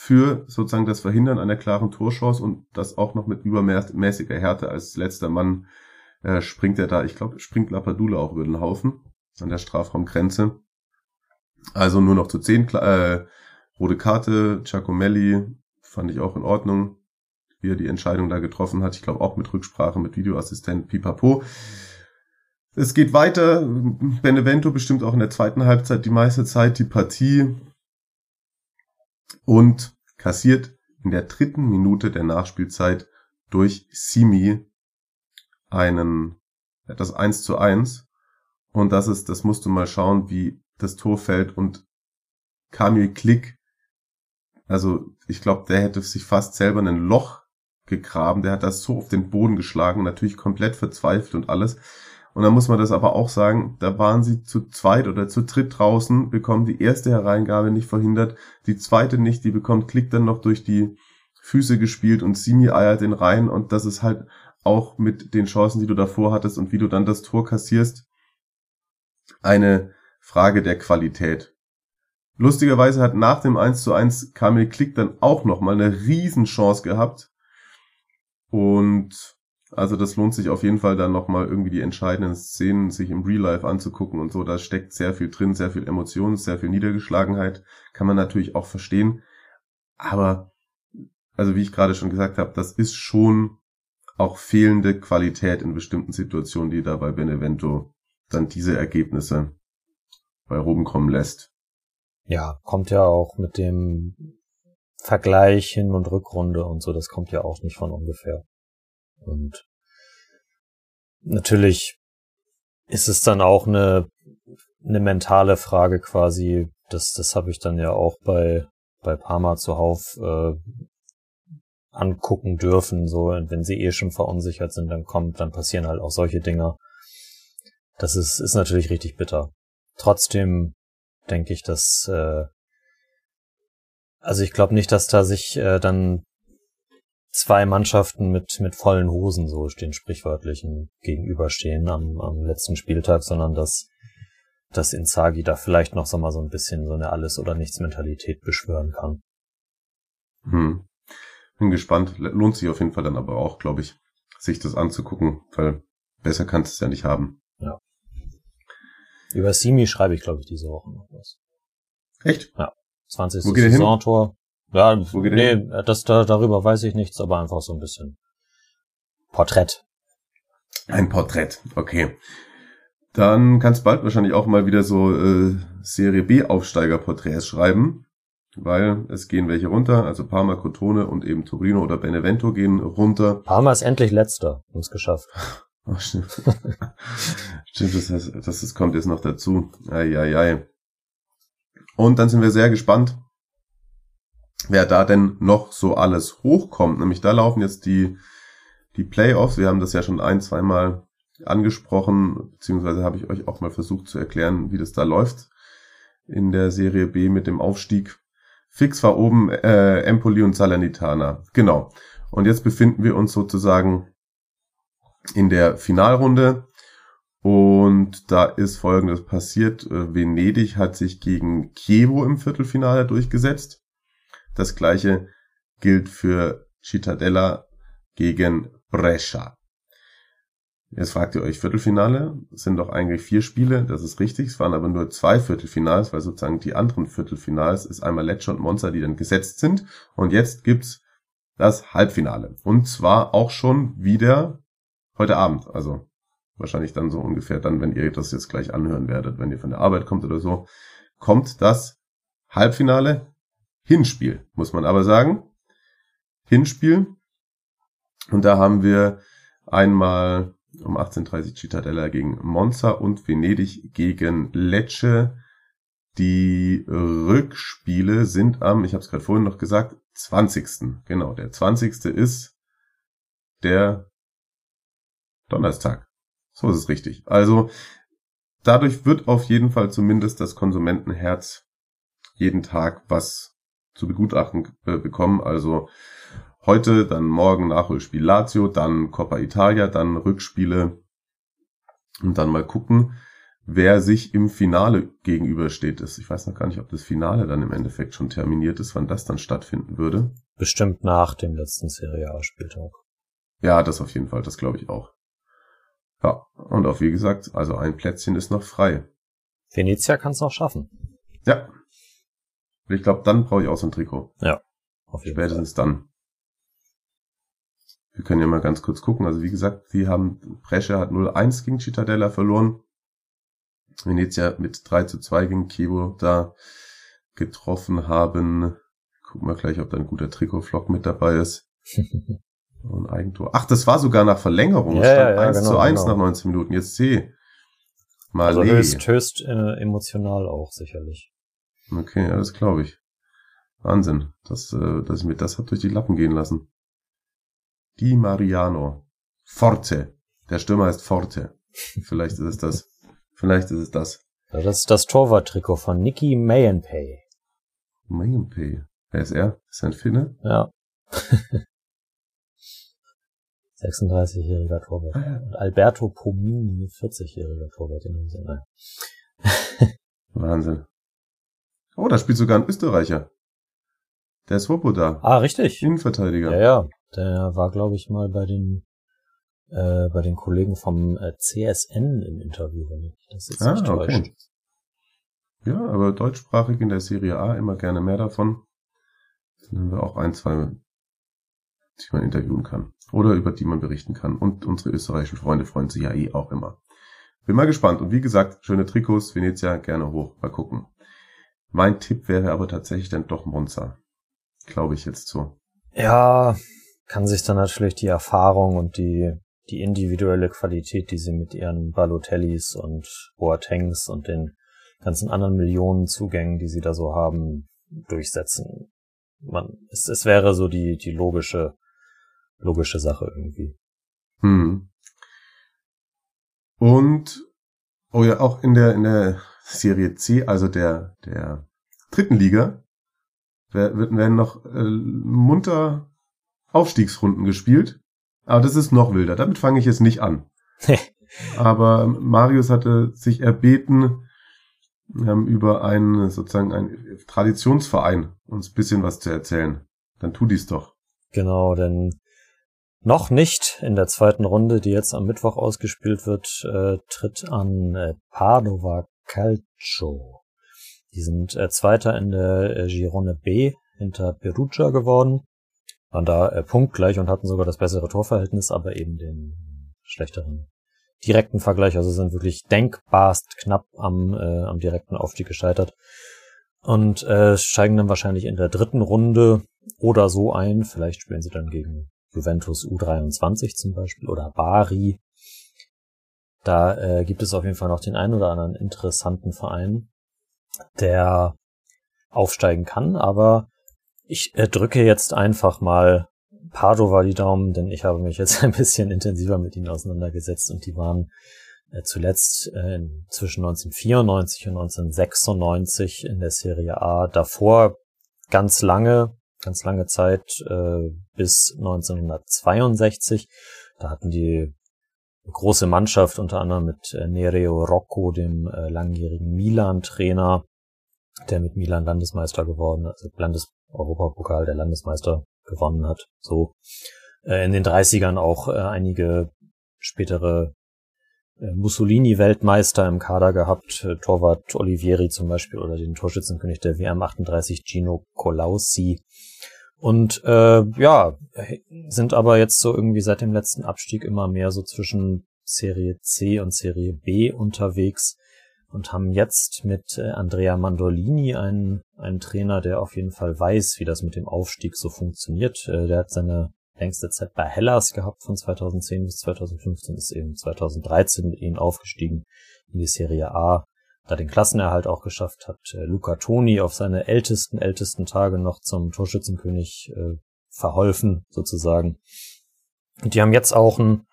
für sozusagen das Verhindern einer klaren Torchance und das auch noch mit übermäßiger Härte als letzter Mann äh, springt er da, ich glaube, springt Lapadula auch über den Haufen an der Strafraumgrenze. Also nur noch zu zehn äh, rote Karte, Giacomelli fand ich auch in Ordnung, wie er die Entscheidung da getroffen hat. Ich glaube auch mit Rücksprache, mit Videoassistent, pipapo. Es geht weiter. Benevento bestimmt auch in der zweiten Halbzeit die meiste Zeit die Partie und kassiert in der dritten Minute der Nachspielzeit durch Simi einen, das 1 zu 1. Und das ist, das musst du mal schauen, wie das Tor fällt und Kamil Klick, also ich glaube, der hätte sich fast selber ein Loch gegraben, der hat das so auf den Boden geschlagen, natürlich komplett verzweifelt und alles. Und dann muss man das aber auch sagen, da waren sie zu zweit oder zu dritt draußen, bekommen die erste Hereingabe nicht verhindert, die zweite nicht, die bekommt Klick dann noch durch die Füße gespielt und Simi eiert den rein und das ist halt auch mit den Chancen, die du davor hattest und wie du dann das Tor kassierst, eine Frage der Qualität. Lustigerweise hat nach dem 1 zu 1 Kamil Klick dann auch nochmal eine Riesenchance gehabt und also das lohnt sich auf jeden Fall dann nochmal irgendwie die entscheidenden Szenen sich im Real Life anzugucken und so. Da steckt sehr viel drin, sehr viel Emotionen, sehr viel Niedergeschlagenheit. Kann man natürlich auch verstehen. Aber, also wie ich gerade schon gesagt habe, das ist schon auch fehlende Qualität in bestimmten Situationen, die da bei Benevento dann diese Ergebnisse bei Ruben kommen lässt. Ja, kommt ja auch mit dem Vergleich hin und Rückrunde und so, das kommt ja auch nicht von ungefähr. Und natürlich ist es dann auch eine, eine mentale Frage quasi. Das, das habe ich dann ja auch bei, bei Parma zuhauf äh, angucken dürfen. So, wenn sie eh schon verunsichert sind, dann kommt, dann passieren halt auch solche Dinge. Das ist, ist natürlich richtig bitter. Trotzdem denke ich, dass äh, also ich glaube nicht, dass da sich äh, dann zwei Mannschaften mit, mit vollen Hosen, so stehen sprichwörtlichen, gegenüberstehen am, am letzten Spieltag, sondern dass, dass Inzagi da vielleicht noch so mal so ein bisschen so eine Alles- oder Nichts-Mentalität beschwören kann. Hm. Bin gespannt. Lohnt sich auf jeden Fall dann aber auch, glaube ich, sich das anzugucken, weil besser kannst du es ja nicht haben. Ja. Über Simi schreibe ich, glaube ich, diese Woche noch was. Echt? Ja. 20. Wo geht Saisontor. Ja, Wo geht nee, das, da, darüber weiß ich nichts, aber einfach so ein bisschen Porträt. Ein Porträt, okay. Dann kannst bald wahrscheinlich auch mal wieder so äh, Serie B Aufsteiger-Porträts schreiben, weil es gehen welche runter, also Parma, Crotone und eben Torino oder Benevento gehen runter. Parma ist endlich letzter, es geschafft. Oh, stimmt. stimmt, das, heißt, das, das kommt jetzt noch dazu. Ei, ei, ei. Und dann sind wir sehr gespannt, wer da denn noch so alles hochkommt. Nämlich da laufen jetzt die, die Playoffs. Wir haben das ja schon ein, zweimal angesprochen, beziehungsweise habe ich euch auch mal versucht zu erklären, wie das da läuft in der Serie B mit dem Aufstieg. Fix war oben äh, Empoli und Salernitana. Genau. Und jetzt befinden wir uns sozusagen in der Finalrunde. Und da ist Folgendes passiert. Äh, Venedig hat sich gegen Chievo im Viertelfinale durchgesetzt. Das gleiche gilt für Cittadella gegen Brescia. Jetzt fragt ihr euch, Viertelfinale? Sind doch eigentlich vier Spiele, das ist richtig, es waren aber nur zwei Viertelfinals, weil sozusagen die anderen Viertelfinals ist einmal Lecce und Monza, die dann gesetzt sind. Und jetzt gibt's das Halbfinale. Und zwar auch schon wieder heute Abend, also wahrscheinlich dann so ungefähr dann, wenn ihr das jetzt gleich anhören werdet, wenn ihr von der Arbeit kommt oder so, kommt das Halbfinale Hinspiel, muss man aber sagen. Hinspiel. Und da haben wir einmal um 18.30 Cittadella gegen Monza und Venedig gegen Lecce. Die Rückspiele sind am, ich habe es gerade vorhin noch gesagt, 20. Genau, der 20. ist der Donnerstag. So ist es richtig. Also dadurch wird auf jeden Fall zumindest das Konsumentenherz jeden Tag was zu begutachten äh, bekommen. Also heute, dann morgen Nachholspiel Lazio, dann Coppa Italia, dann Rückspiele und dann mal gucken, wer sich im Finale gegenübersteht. Ich weiß noch gar nicht, ob das Finale dann im Endeffekt schon terminiert ist, wann das dann stattfinden würde. Bestimmt nach dem letzten Serie A-Spieltag. Ja, das auf jeden Fall, das glaube ich auch. Ja, und auch wie gesagt, also ein Plätzchen ist noch frei. Venezia kann es noch schaffen. Ja. Ich glaube, dann brauche ich auch so ein Trikot. Ja. Auf jeden Spätestens dann. Wir können ja mal ganz kurz gucken. Also wie gesagt, die haben, Brescia hat 0-1 gegen Cittadella verloren. Venezia mit 3 zu 2 gegen Chievo da getroffen haben. Gucken wir gleich, ob da ein guter Trikotflock mit dabei ist. Und Eigentor. Ach, das war sogar nach Verlängerung. Ja, Es stand ja, ja, 1 genau, zu 1 genau. nach 19 Minuten. Jetzt sehe. Mal Also höchst, höchst äh, emotional auch sicherlich. Okay, ja, das glaube ich. Wahnsinn, dass, äh, dass ich mir das hab durch die Lappen gehen lassen. Di Mariano. Forte. Der Stürmer heißt Forte. Vielleicht ist es das. Vielleicht ist es das. Ja, das ist das Torwarttrikot von Nicky Mayenpay. Mayonpay. Wer ist er? Ist er ein Finne? Ja. 36-jähriger Torwart. Ah. Und Alberto Pomini, 40-jähriger Torwart in dem Sinne. Wahnsinn. Oh, da spielt sogar ein Österreicher. Der Swoboda. Ah, richtig. Innenverteidiger. Ja, ja. Der war, glaube ich, mal bei den äh, bei den Kollegen vom äh, CSN im Interview, wenn ich das jetzt Ah, nicht täuscht. okay. Ja, aber deutschsprachig in der Serie A immer gerne mehr davon. Dann haben wir auch ein, zwei, die man interviewen kann. Oder über die man berichten kann. Und unsere österreichischen Freunde freuen sich ja eh auch immer. Bin mal gespannt. Und wie gesagt, schöne Trikots, Venezia, gerne hoch. Mal gucken. Mein Tipp wäre aber tatsächlich dann doch Monza. Glaube ich jetzt so. Ja, kann sich dann natürlich die Erfahrung und die die individuelle Qualität, die sie mit ihren Balotellis und Boatengs und den ganzen anderen Millionen Zugängen, die sie da so haben, durchsetzen. Man, es, es wäre so die, die logische, logische Sache irgendwie. Hm. Und, oh ja, auch in der, in der Serie C, also der, der dritten Liga, werden noch äh, munter Aufstiegsrunden gespielt. Aber das ist noch wilder. Damit fange ich jetzt nicht an. Aber Marius hatte sich erbeten, ähm, über einen, sozusagen einen Traditionsverein uns ein bisschen was zu erzählen. Dann tu dies doch. Genau, denn noch nicht in der zweiten Runde, die jetzt am Mittwoch ausgespielt wird, äh, tritt an äh, Padova Calcio. Die sind äh, Zweiter in der äh, Girone B hinter Perugia geworden. Waren da äh, punktgleich und hatten sogar das bessere Torverhältnis, aber eben den schlechteren direkten Vergleich. Also sind wirklich denkbarst knapp am, äh, am direkten Aufstieg gescheitert. Und äh, steigen dann wahrscheinlich in der dritten Runde oder so ein. Vielleicht spielen sie dann gegen Juventus U23 zum Beispiel oder Bari. Da äh, gibt es auf jeden Fall noch den einen oder anderen interessanten Verein, der aufsteigen kann. Aber ich äh, drücke jetzt einfach mal Padova die Daumen, denn ich habe mich jetzt ein bisschen intensiver mit ihnen auseinandergesetzt und die waren äh, zuletzt äh, zwischen 1994 und 1996 in der Serie A. Davor ganz lange, ganz lange Zeit äh, bis 1962. Da hatten die große Mannschaft, unter anderem mit äh, Nereo Rocco, dem äh, langjährigen Milan-Trainer, der mit Milan Landesmeister geworden, also Landes-Europapokal der Landesmeister gewonnen hat. So äh, in den 30ern auch einige spätere Mussolini-Weltmeister im Kader gehabt, Torwart Olivieri zum Beispiel oder den Torschützenkönig der WM 38 Gino Colausi. Und äh, ja, sind aber jetzt so irgendwie seit dem letzten Abstieg immer mehr so zwischen Serie C und Serie B unterwegs und haben jetzt mit äh, Andrea Mandolini einen, einen Trainer, der auf jeden Fall weiß, wie das mit dem Aufstieg so funktioniert. Äh, der hat seine längste Zeit bei Hellas gehabt von 2010 bis 2015, ist eben 2013 mit ihnen aufgestiegen in die Serie A, da den Klassenerhalt auch geschafft hat. Äh, Luca Toni auf seine ältesten, ältesten Tage noch zum Torschützenkönig äh, verholfen, sozusagen. Und die haben jetzt auch ein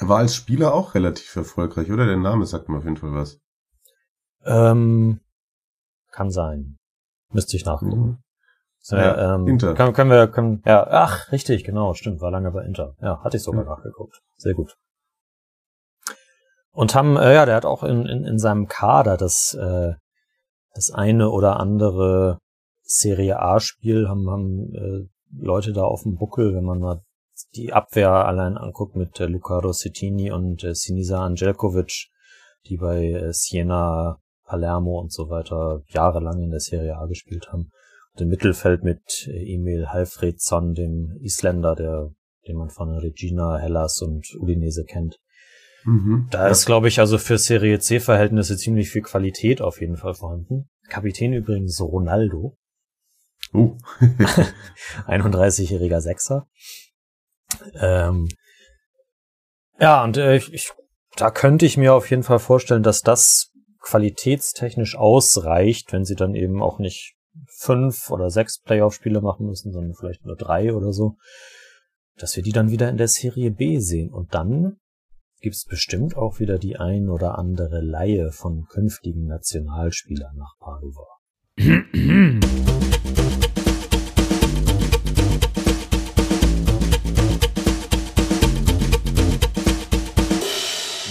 Er war als Spieler auch relativ erfolgreich, oder? Der Name sagt mir auf jeden Fall was. Ähm, kann sein. Müsste ich nachgucken. Mhm. So, Ja, ähm, Inter. Können, können wir, können, ja, ach, richtig, genau, stimmt, war lange bei Inter. Ja, hatte ich sogar Ja. nachgeguckt. Sehr gut. Und haben, äh, ja, der hat auch in, in, in seinem Kader das, äh, das eine oder andere Serie A-Spiel, haben, haben äh, Leute da auf dem Buckel, wenn man mal die Abwehr allein anguckt mit äh, Luca Rossettini und äh, Sinisa Angelkovic, die bei äh, Siena, Palermo und so weiter jahrelang in der Serie A gespielt haben. Und im Mittelfeld mit äh, Emil Halfredsson, dem Isländer, der, den man von Regina, Hellas und Udinese kennt. Mhm. Da ist, glaube ich, also für Serie C-Verhältnisse ziemlich viel Qualität auf jeden Fall vorhanden. Kapitän übrigens Ronaldo. Uh. 31-jähriger Sechser. Ähm, ja, und äh, ich, da könnte ich mir auf jeden Fall vorstellen, dass das qualitätstechnisch ausreicht, wenn sie dann eben auch nicht fünf oder sechs Playoff-Spiele machen müssen, sondern vielleicht nur drei oder so, dass wir die dann wieder in der Serie B sehen. Und dann gibt's bestimmt auch wieder die ein oder andere Laie von künftigen Nationalspielern nach Padova.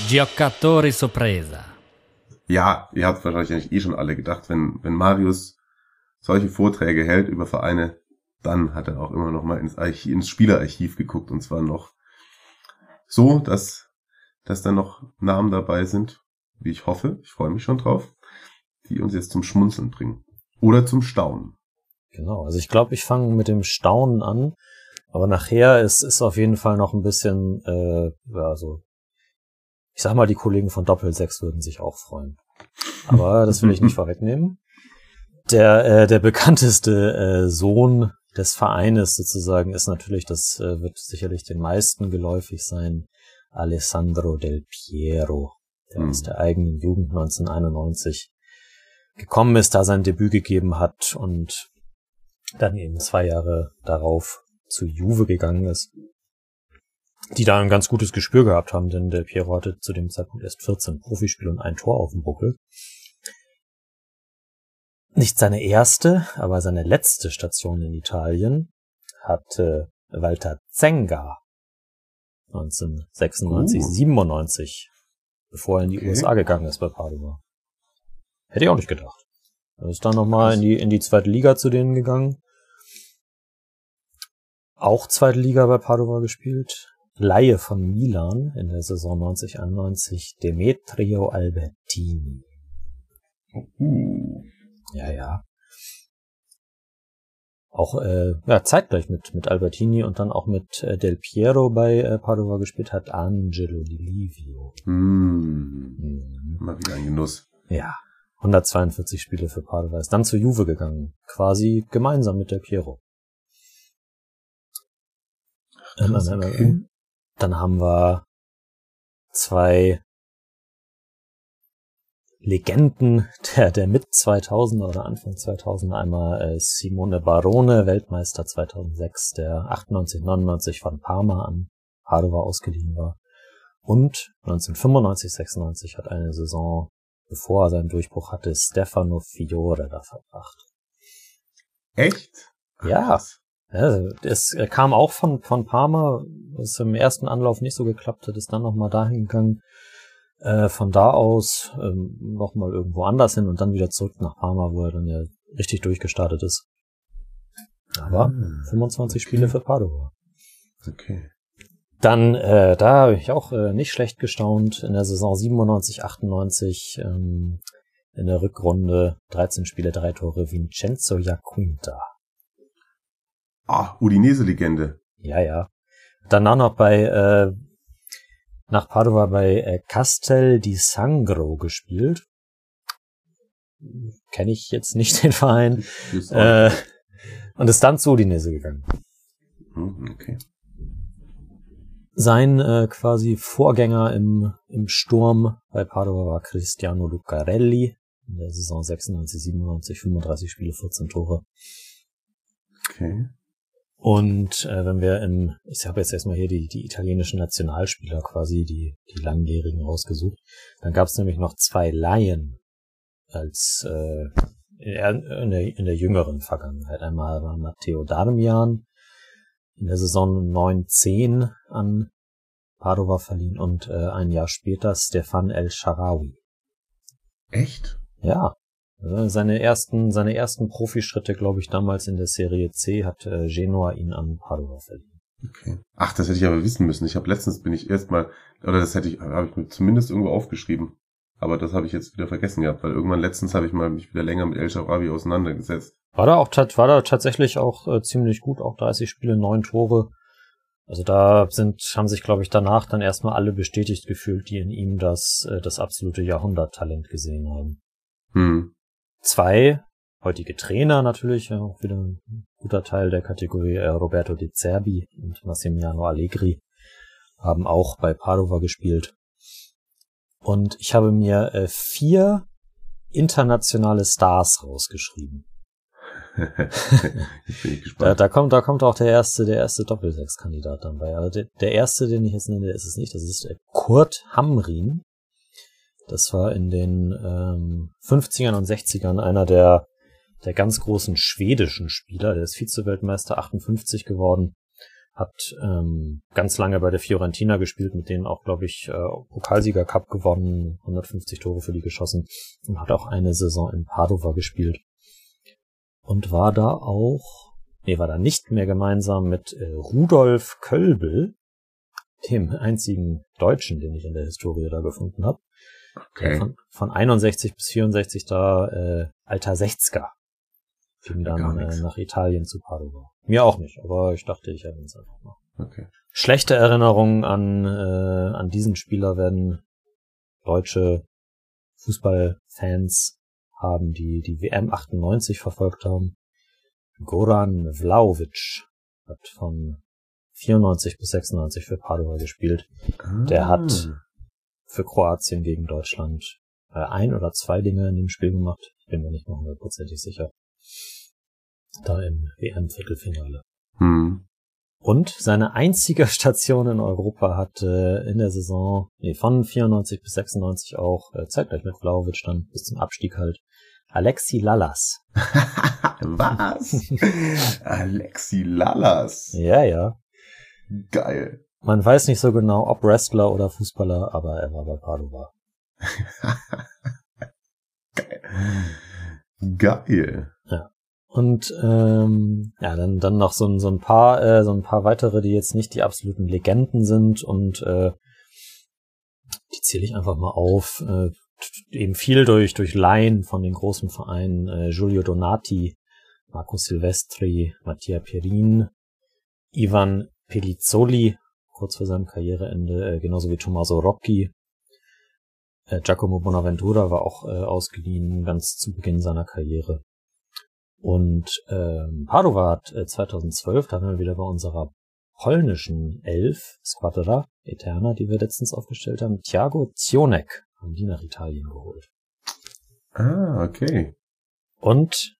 Giocatori Sorpresa. Ja, ihr habt wahrscheinlich eh schon alle gedacht, wenn, wenn Marius solche Vorträge hält über Vereine, dann hat er auch immer noch mal ins, Archiv, ins Spielerarchiv geguckt und zwar noch so, dass, dass da noch Namen dabei sind, wie ich hoffe, ich freue mich schon drauf, die uns jetzt zum Schmunzeln bringen. Oder zum Staunen. Genau, also ich glaube, ich fange mit dem Staunen an, aber nachher ist, ist auf jeden Fall noch ein bisschen, äh, ja, so, ich sag mal, die Kollegen von Doppelsechs würden sich auch freuen. Aber das will ich nicht vorwegnehmen. Der, äh, der bekannteste äh, Sohn des Vereines sozusagen ist natürlich, das äh, wird sicherlich den meisten geläufig sein, Alessandro Del Piero, der Hm. aus der eigenen Jugend 1991 gekommen ist, da sein Debüt gegeben hat und dann eben zwei Jahre darauf zu Juve gegangen ist, die da ein ganz gutes Gespür gehabt haben, denn Del Piero hatte zu dem Zeitpunkt erst 14 Profispiele und ein Tor auf dem Buckel. Nicht seine erste, aber seine letzte Station in Italien hatte Walter Zenga 1996, Uh. 97, bevor er in die Okay. USA gegangen ist bei Padova. Hätte ich auch nicht gedacht. Er ist dann nochmal in die, in die zweite Liga zu denen gegangen. Auch zweite Liga bei Padova gespielt. Laie von Milan in der Saison 90-91 Demetrio Albertini. Uh. Ja, ja. Auch äh, ja, zeitgleich mit, mit Albertini und dann auch mit äh, Del Piero bei äh, Padova gespielt hat Angelo Di Livio. Hm. Mhm. Mal wieder ein Genuss. Ja, 142 Spiele für Padova. Ist dann zu Juve gegangen. Quasi gemeinsam mit Del Piero. krass, Ähm, ähm, okay. ähm, Dann haben wir zwei Legenden der, der mit 2000er oder Anfang 2000 einmal äh, Simone Barone, Weltmeister 2006, der 98, 99 von Parma an Padova ausgeliehen war. Und 1995, 96 hat eine Saison, bevor er seinen Durchbruch hatte, Stefano Fiore da verbracht. Echt? Ja. Ja, es kam auch von, von Parma, was im ersten Anlauf nicht so geklappt hat, ist dann nochmal dahin gegangen. Äh, von da aus ähm, nochmal irgendwo anders hin und dann wieder zurück nach Parma, wo er dann ja richtig durchgestartet ist. Aber Ah, 25 okay. Spiele für Padova. Okay. Dann, äh, da habe ich auch äh, nicht schlecht gestaunt. In der Saison 97, 98, ähm, in der Rückrunde 13 Spiele, drei Tore, Vincenzo Jaquinta. Ah, Udinese-Legende. Ja, ja. Danach noch bei, äh, nach Padova bei äh, Castel di Sangro gespielt. Kenne ich jetzt nicht den Verein. Ist Äh, und ist dann zu Udinese gegangen. Hm, okay. Sein äh, quasi Vorgänger im, im Sturm bei Padova war Cristiano Lucarelli. In der Saison 96, 97, 35 Spiele, 14 Tore. Okay. Und äh, wenn wir im, ich habe jetzt erstmal hier die, die italienischen Nationalspieler quasi, die, die langjährigen rausgesucht, dann gab es nämlich noch zwei Laien als äh, in, der, in der jüngeren Vergangenheit. Einmal war Matteo Darmian in der Saison 9-10 an Padova verliehen und äh, ein Jahr später Stefan El Sharawi. Echt? Ja, seine ersten, seine ersten Profischritte, glaube ich, damals in der Serie C hat äh, Genua ihn an Padova verliehen. Okay. Ach, das hätte ich aber wissen müssen. Ich habe letztens bin ich erstmal oder das hätte ich habe ich mir zumindest irgendwo aufgeschrieben. Aber das habe ich jetzt wieder vergessen gehabt, weil irgendwann letztens habe ich mal mich wieder länger mit El Shaarawy auseinandergesetzt. War da auch war da tatsächlich auch äh, ziemlich gut, auch 30 Spiele, neun Tore. Also da sind haben sich glaube ich danach dann erstmal alle bestätigt gefühlt, die in ihm das äh, das absolute Jahrhunderttalent gesehen haben. Hm. Zwei heutige Trainer natürlich, ja, auch wieder ein guter Teil der Kategorie äh, Roberto Di Zerbi und Massimiliano Allegri haben auch bei Padova gespielt. Und ich habe mir äh, vier internationale Stars rausgeschrieben. da, da kommt, da kommt auch der erste, der erste Doppelsechs-Kandidat dann bei. Also der, der erste, den ich jetzt nenne, ist es nicht. Das ist äh, Kurt Hamrin. Das war in den ähm, 50ern und 60ern einer der der ganz großen schwedischen Spieler, der ist Vize-Weltmeister 58 geworden, hat ähm, ganz lange bei der Fiorentina gespielt, mit denen auch, glaube ich, äh, Pokalsieger Cup gewonnen, 150 Tore für die geschossen und hat auch eine Saison in Padova gespielt. Und war da auch, nee, war da nicht mehr gemeinsam mit äh, Rudolf Kölbel, dem einzigen Deutschen, den ich in der Historie da gefunden habe. Okay. Von, von 61 bis 64 da äh, alter Sechzger ging dann äh, nach Italien zu Padova. Mir auch nicht, aber ich dachte, ich erwähne es einfach mal. Okay. Schlechte Erinnerungen an, äh, an diesen Spieler werden deutsche Fußballfans haben, die die WM 98 verfolgt haben. Goran Vlaovic hat von 94 bis 96 für Padova gespielt. Ah. Der hat für Kroatien gegen Deutschland äh, ein oder zwei Dinge in dem Spiel gemacht. Ich bin mir nicht mehr hundertprozentig sicher da im WM-Viertelfinale. Hm. Und seine einzige Station in Europa hatte in der Saison, nee, von 94 bis 96 auch, äh, zeitgleich mit Vlaovic dann bis zum Abstieg halt, Alexi Lallas. Was? Alexi Lallas. Ja, ja. Geil. Man weiß nicht so genau, ob Wrestler oder Fußballer, aber er war bei Padova. Geil. Geil. Ja. Und ähm, ja, dann dann noch so, so ein paar äh, so ein paar weitere, die jetzt nicht die absoluten Legenden sind und äh, die zähle ich einfach mal auf. Äh, eben viel durch durch Laien von den großen Vereinen äh, Giulio Donati, Marco Silvestri, Mattia Perin, Ivan Pellizzoli kurz vor seinem Karriereende, äh, genauso wie Tommaso Rocchi. Äh, Giacomo Bonaventura war auch äh, ausgeliehen ganz zu Beginn seiner Karriere. Und ähm, Padova hat äh, 2012, da haben wir wieder bei unserer polnischen Elf, Squadra Eterna, die wir letztens aufgestellt haben, Thiago Zionek haben die nach Italien geholt. Ah, okay. Und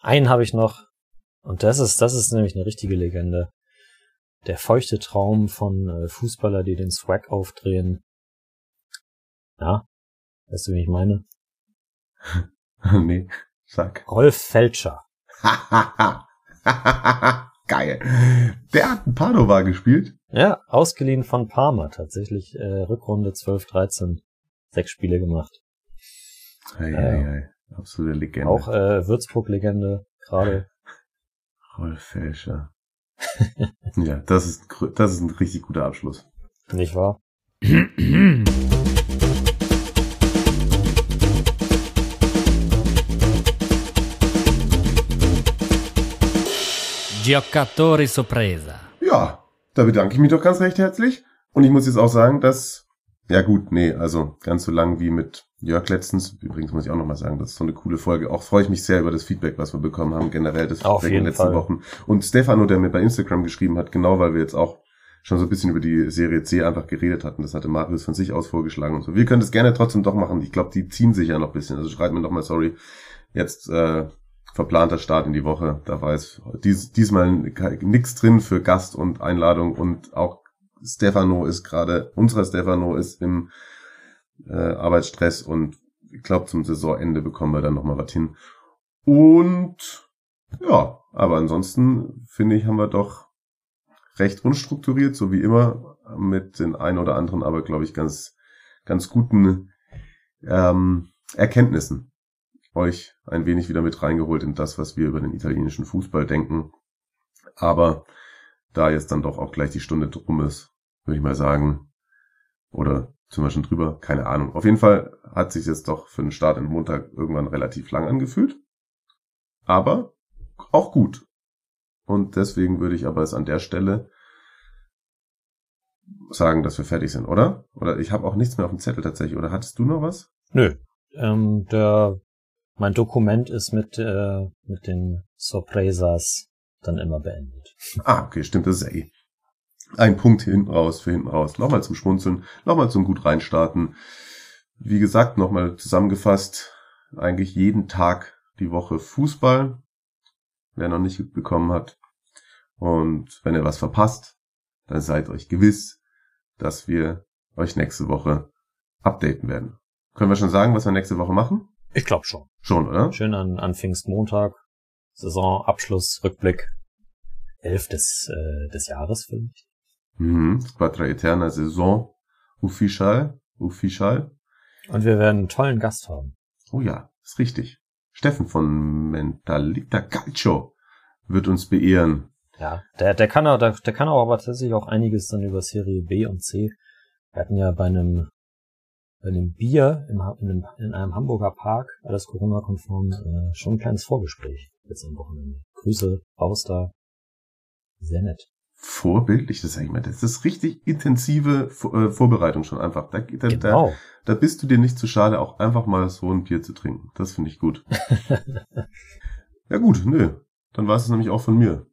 einen habe ich noch, und das ist, das ist nämlich eine richtige Legende. Der feuchte Traum von äh, Fußballer, die den Swag aufdrehen. Ja, weißt du, wie ich meine? nee. Sag. Rolf Felscher. Geil. Der hat ein Padova gespielt. Ja, ausgeliehen von Parma tatsächlich. Äh, Rückrunde 12, 13. Sechs Spiele gemacht. Ei, ei, ei. Absolute Legende. Auch äh, Würzburg-Legende gerade. Rolf Felscher. Ja, das ist, das ist ein richtig guter Abschluss. Nicht wahr? Giocatori Sorpresa. Ja, da bedanke ich mich doch ganz recht herzlich. Und ich muss jetzt auch sagen, dass, ja gut, nee, also ganz so lang wie mit Jörg letztens. Übrigens muss ich auch nochmal sagen, das ist so eine coole Folge. Auch freue ich mich sehr über das Feedback, was wir bekommen haben, generell das Feedback in den letzten Fall. Wochen. Und Stefano, der mir bei Instagram geschrieben hat, genau weil wir jetzt auch schon so ein bisschen über die Serie C einfach geredet hatten. Das hatte Marius von sich aus vorgeschlagen und so. Wir können das gerne trotzdem doch machen. Ich glaube, die ziehen sich ja noch ein bisschen. Also schreibt mir doch mal, sorry, jetzt äh, verplanter Start in die Woche. Da war jetzt dies, diesmal nichts drin für Gast und Einladung und auch Stefano ist gerade, unserer Stefano ist im äh, Arbeitsstress und ich glaube zum Saisonende bekommen wir dann nochmal was hin. Und ja, aber ansonsten finde ich, haben wir doch recht unstrukturiert, so wie immer, mit den ein oder anderen, aber glaube ich ganz, ganz guten ähm, Erkenntnissen euch ein wenig wieder mit reingeholt in das, was wir über den italienischen Fußball denken. Aber da jetzt dann doch auch gleich die Stunde drum ist, würde ich mal sagen. Oder wir schon drüber? Keine Ahnung. Auf jeden Fall hat sich jetzt doch für den Start in Montag irgendwann relativ lang angefühlt. Aber auch gut. Und deswegen würde ich aber es an der Stelle sagen, dass wir fertig sind, oder? Oder ich habe auch nichts mehr auf dem Zettel tatsächlich. Oder hattest du noch was? Nö. Ähm, der, mein Dokument ist mit, äh, mit den Sorpresas dann immer beendet. Ah, okay, stimmt, das ist ja eh. Ein Punkt hinten raus, für hinten raus. Nochmal zum Schmunzeln, nochmal zum gut reinstarten. Wie gesagt, nochmal zusammengefasst, eigentlich jeden Tag die Woche Fußball. Wer noch nicht bekommen hat. Und wenn ihr was verpasst, dann seid euch gewiss, dass wir euch nächste Woche updaten werden. Können wir schon sagen, was wir nächste Woche machen? Ich glaube schon. Schon, oder? Schön an, an Pfingstmontag. Saisonabschluss, Rückblick. Elf des, äh, des Jahres vielleicht. Mhm. Quattro Eterna Saison. Official. Official. Und wir werden einen tollen Gast haben. Oh ja, ist richtig. Steffen von Mentalita Calcio wird uns beehren. Ja, der, der kann auch, der, der kann auch aber tatsächlich auch einiges dann über Serie B und C. Wir hatten ja bei einem, bei einem Bier im, in, einem, in einem Hamburger Park, alles Corona-konform, äh, schon ein kleines Vorgespräch jetzt am Wochenende. Grüße raus da. Sehr nett. Vorbildlich, das sag ich mal. Das ist richtig intensive äh, Vorbereitung schon einfach. Da, da, Genau. da, da bist du dir nicht zu schade, auch einfach mal so ein Bier zu trinken. Das finde ich gut. ja gut, nö. Dann war es nämlich auch von mir.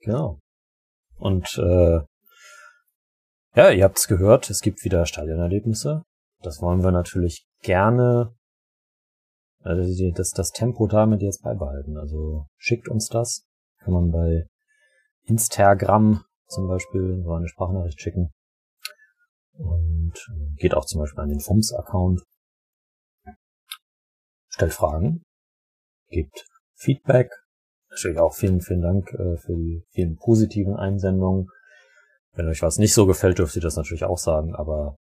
Genau. Und äh, ja, ihr habt's gehört, es gibt wieder Stadionerlebnisse. Das wollen wir natürlich gerne, also das, das Tempo damit jetzt beibehalten. Also schickt uns das. Kann man bei Instagram zum Beispiel so eine Sprachnachricht schicken. Und äh, geht auch zum Beispiel an den FUMS-Account. Stellt Fragen, gebt Feedback, Natürlich auch vielen, vielen Dank äh, für die vielen positiven Einsendungen. Wenn euch was nicht so gefällt, dürft ihr das natürlich auch sagen, aber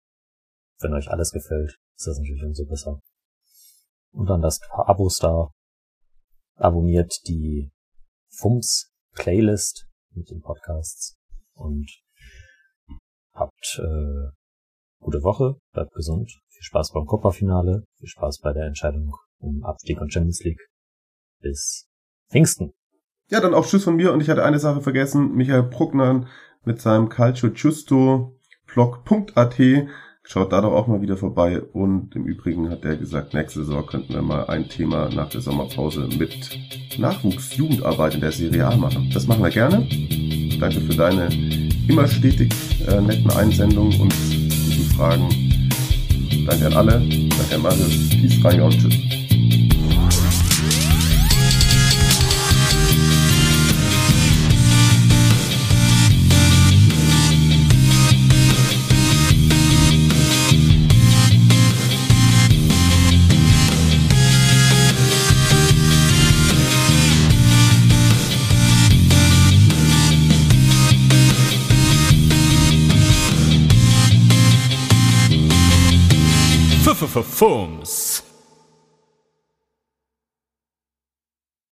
wenn euch alles gefällt, ist das natürlich umso besser. Und dann lasst ein paar Abos da. Abonniert die FUMS Playlist mit den Podcasts und habt äh, gute Woche, bleibt gesund, viel Spaß beim Copa-Finale, viel Spaß bei der Entscheidung um Abstieg und Champions League. Bis Pfingsten. Ja, dann auch Tschüss von mir und ich hatte eine Sache vergessen. Michael Bruckner mit seinem Calcio Giusto blog.at. Schaut da doch auch mal wieder vorbei. Und im Übrigen hat er gesagt, nächste Saison könnten wir mal ein Thema nach der Sommerpause mit Nachwuchsjugendarbeit in der Serie A machen. Das machen wir gerne. Danke für deine immer stetig äh, netten Einsendungen und guten Fragen. Danke an alle. Danke an Marius. Peace, rein und tschüss. for.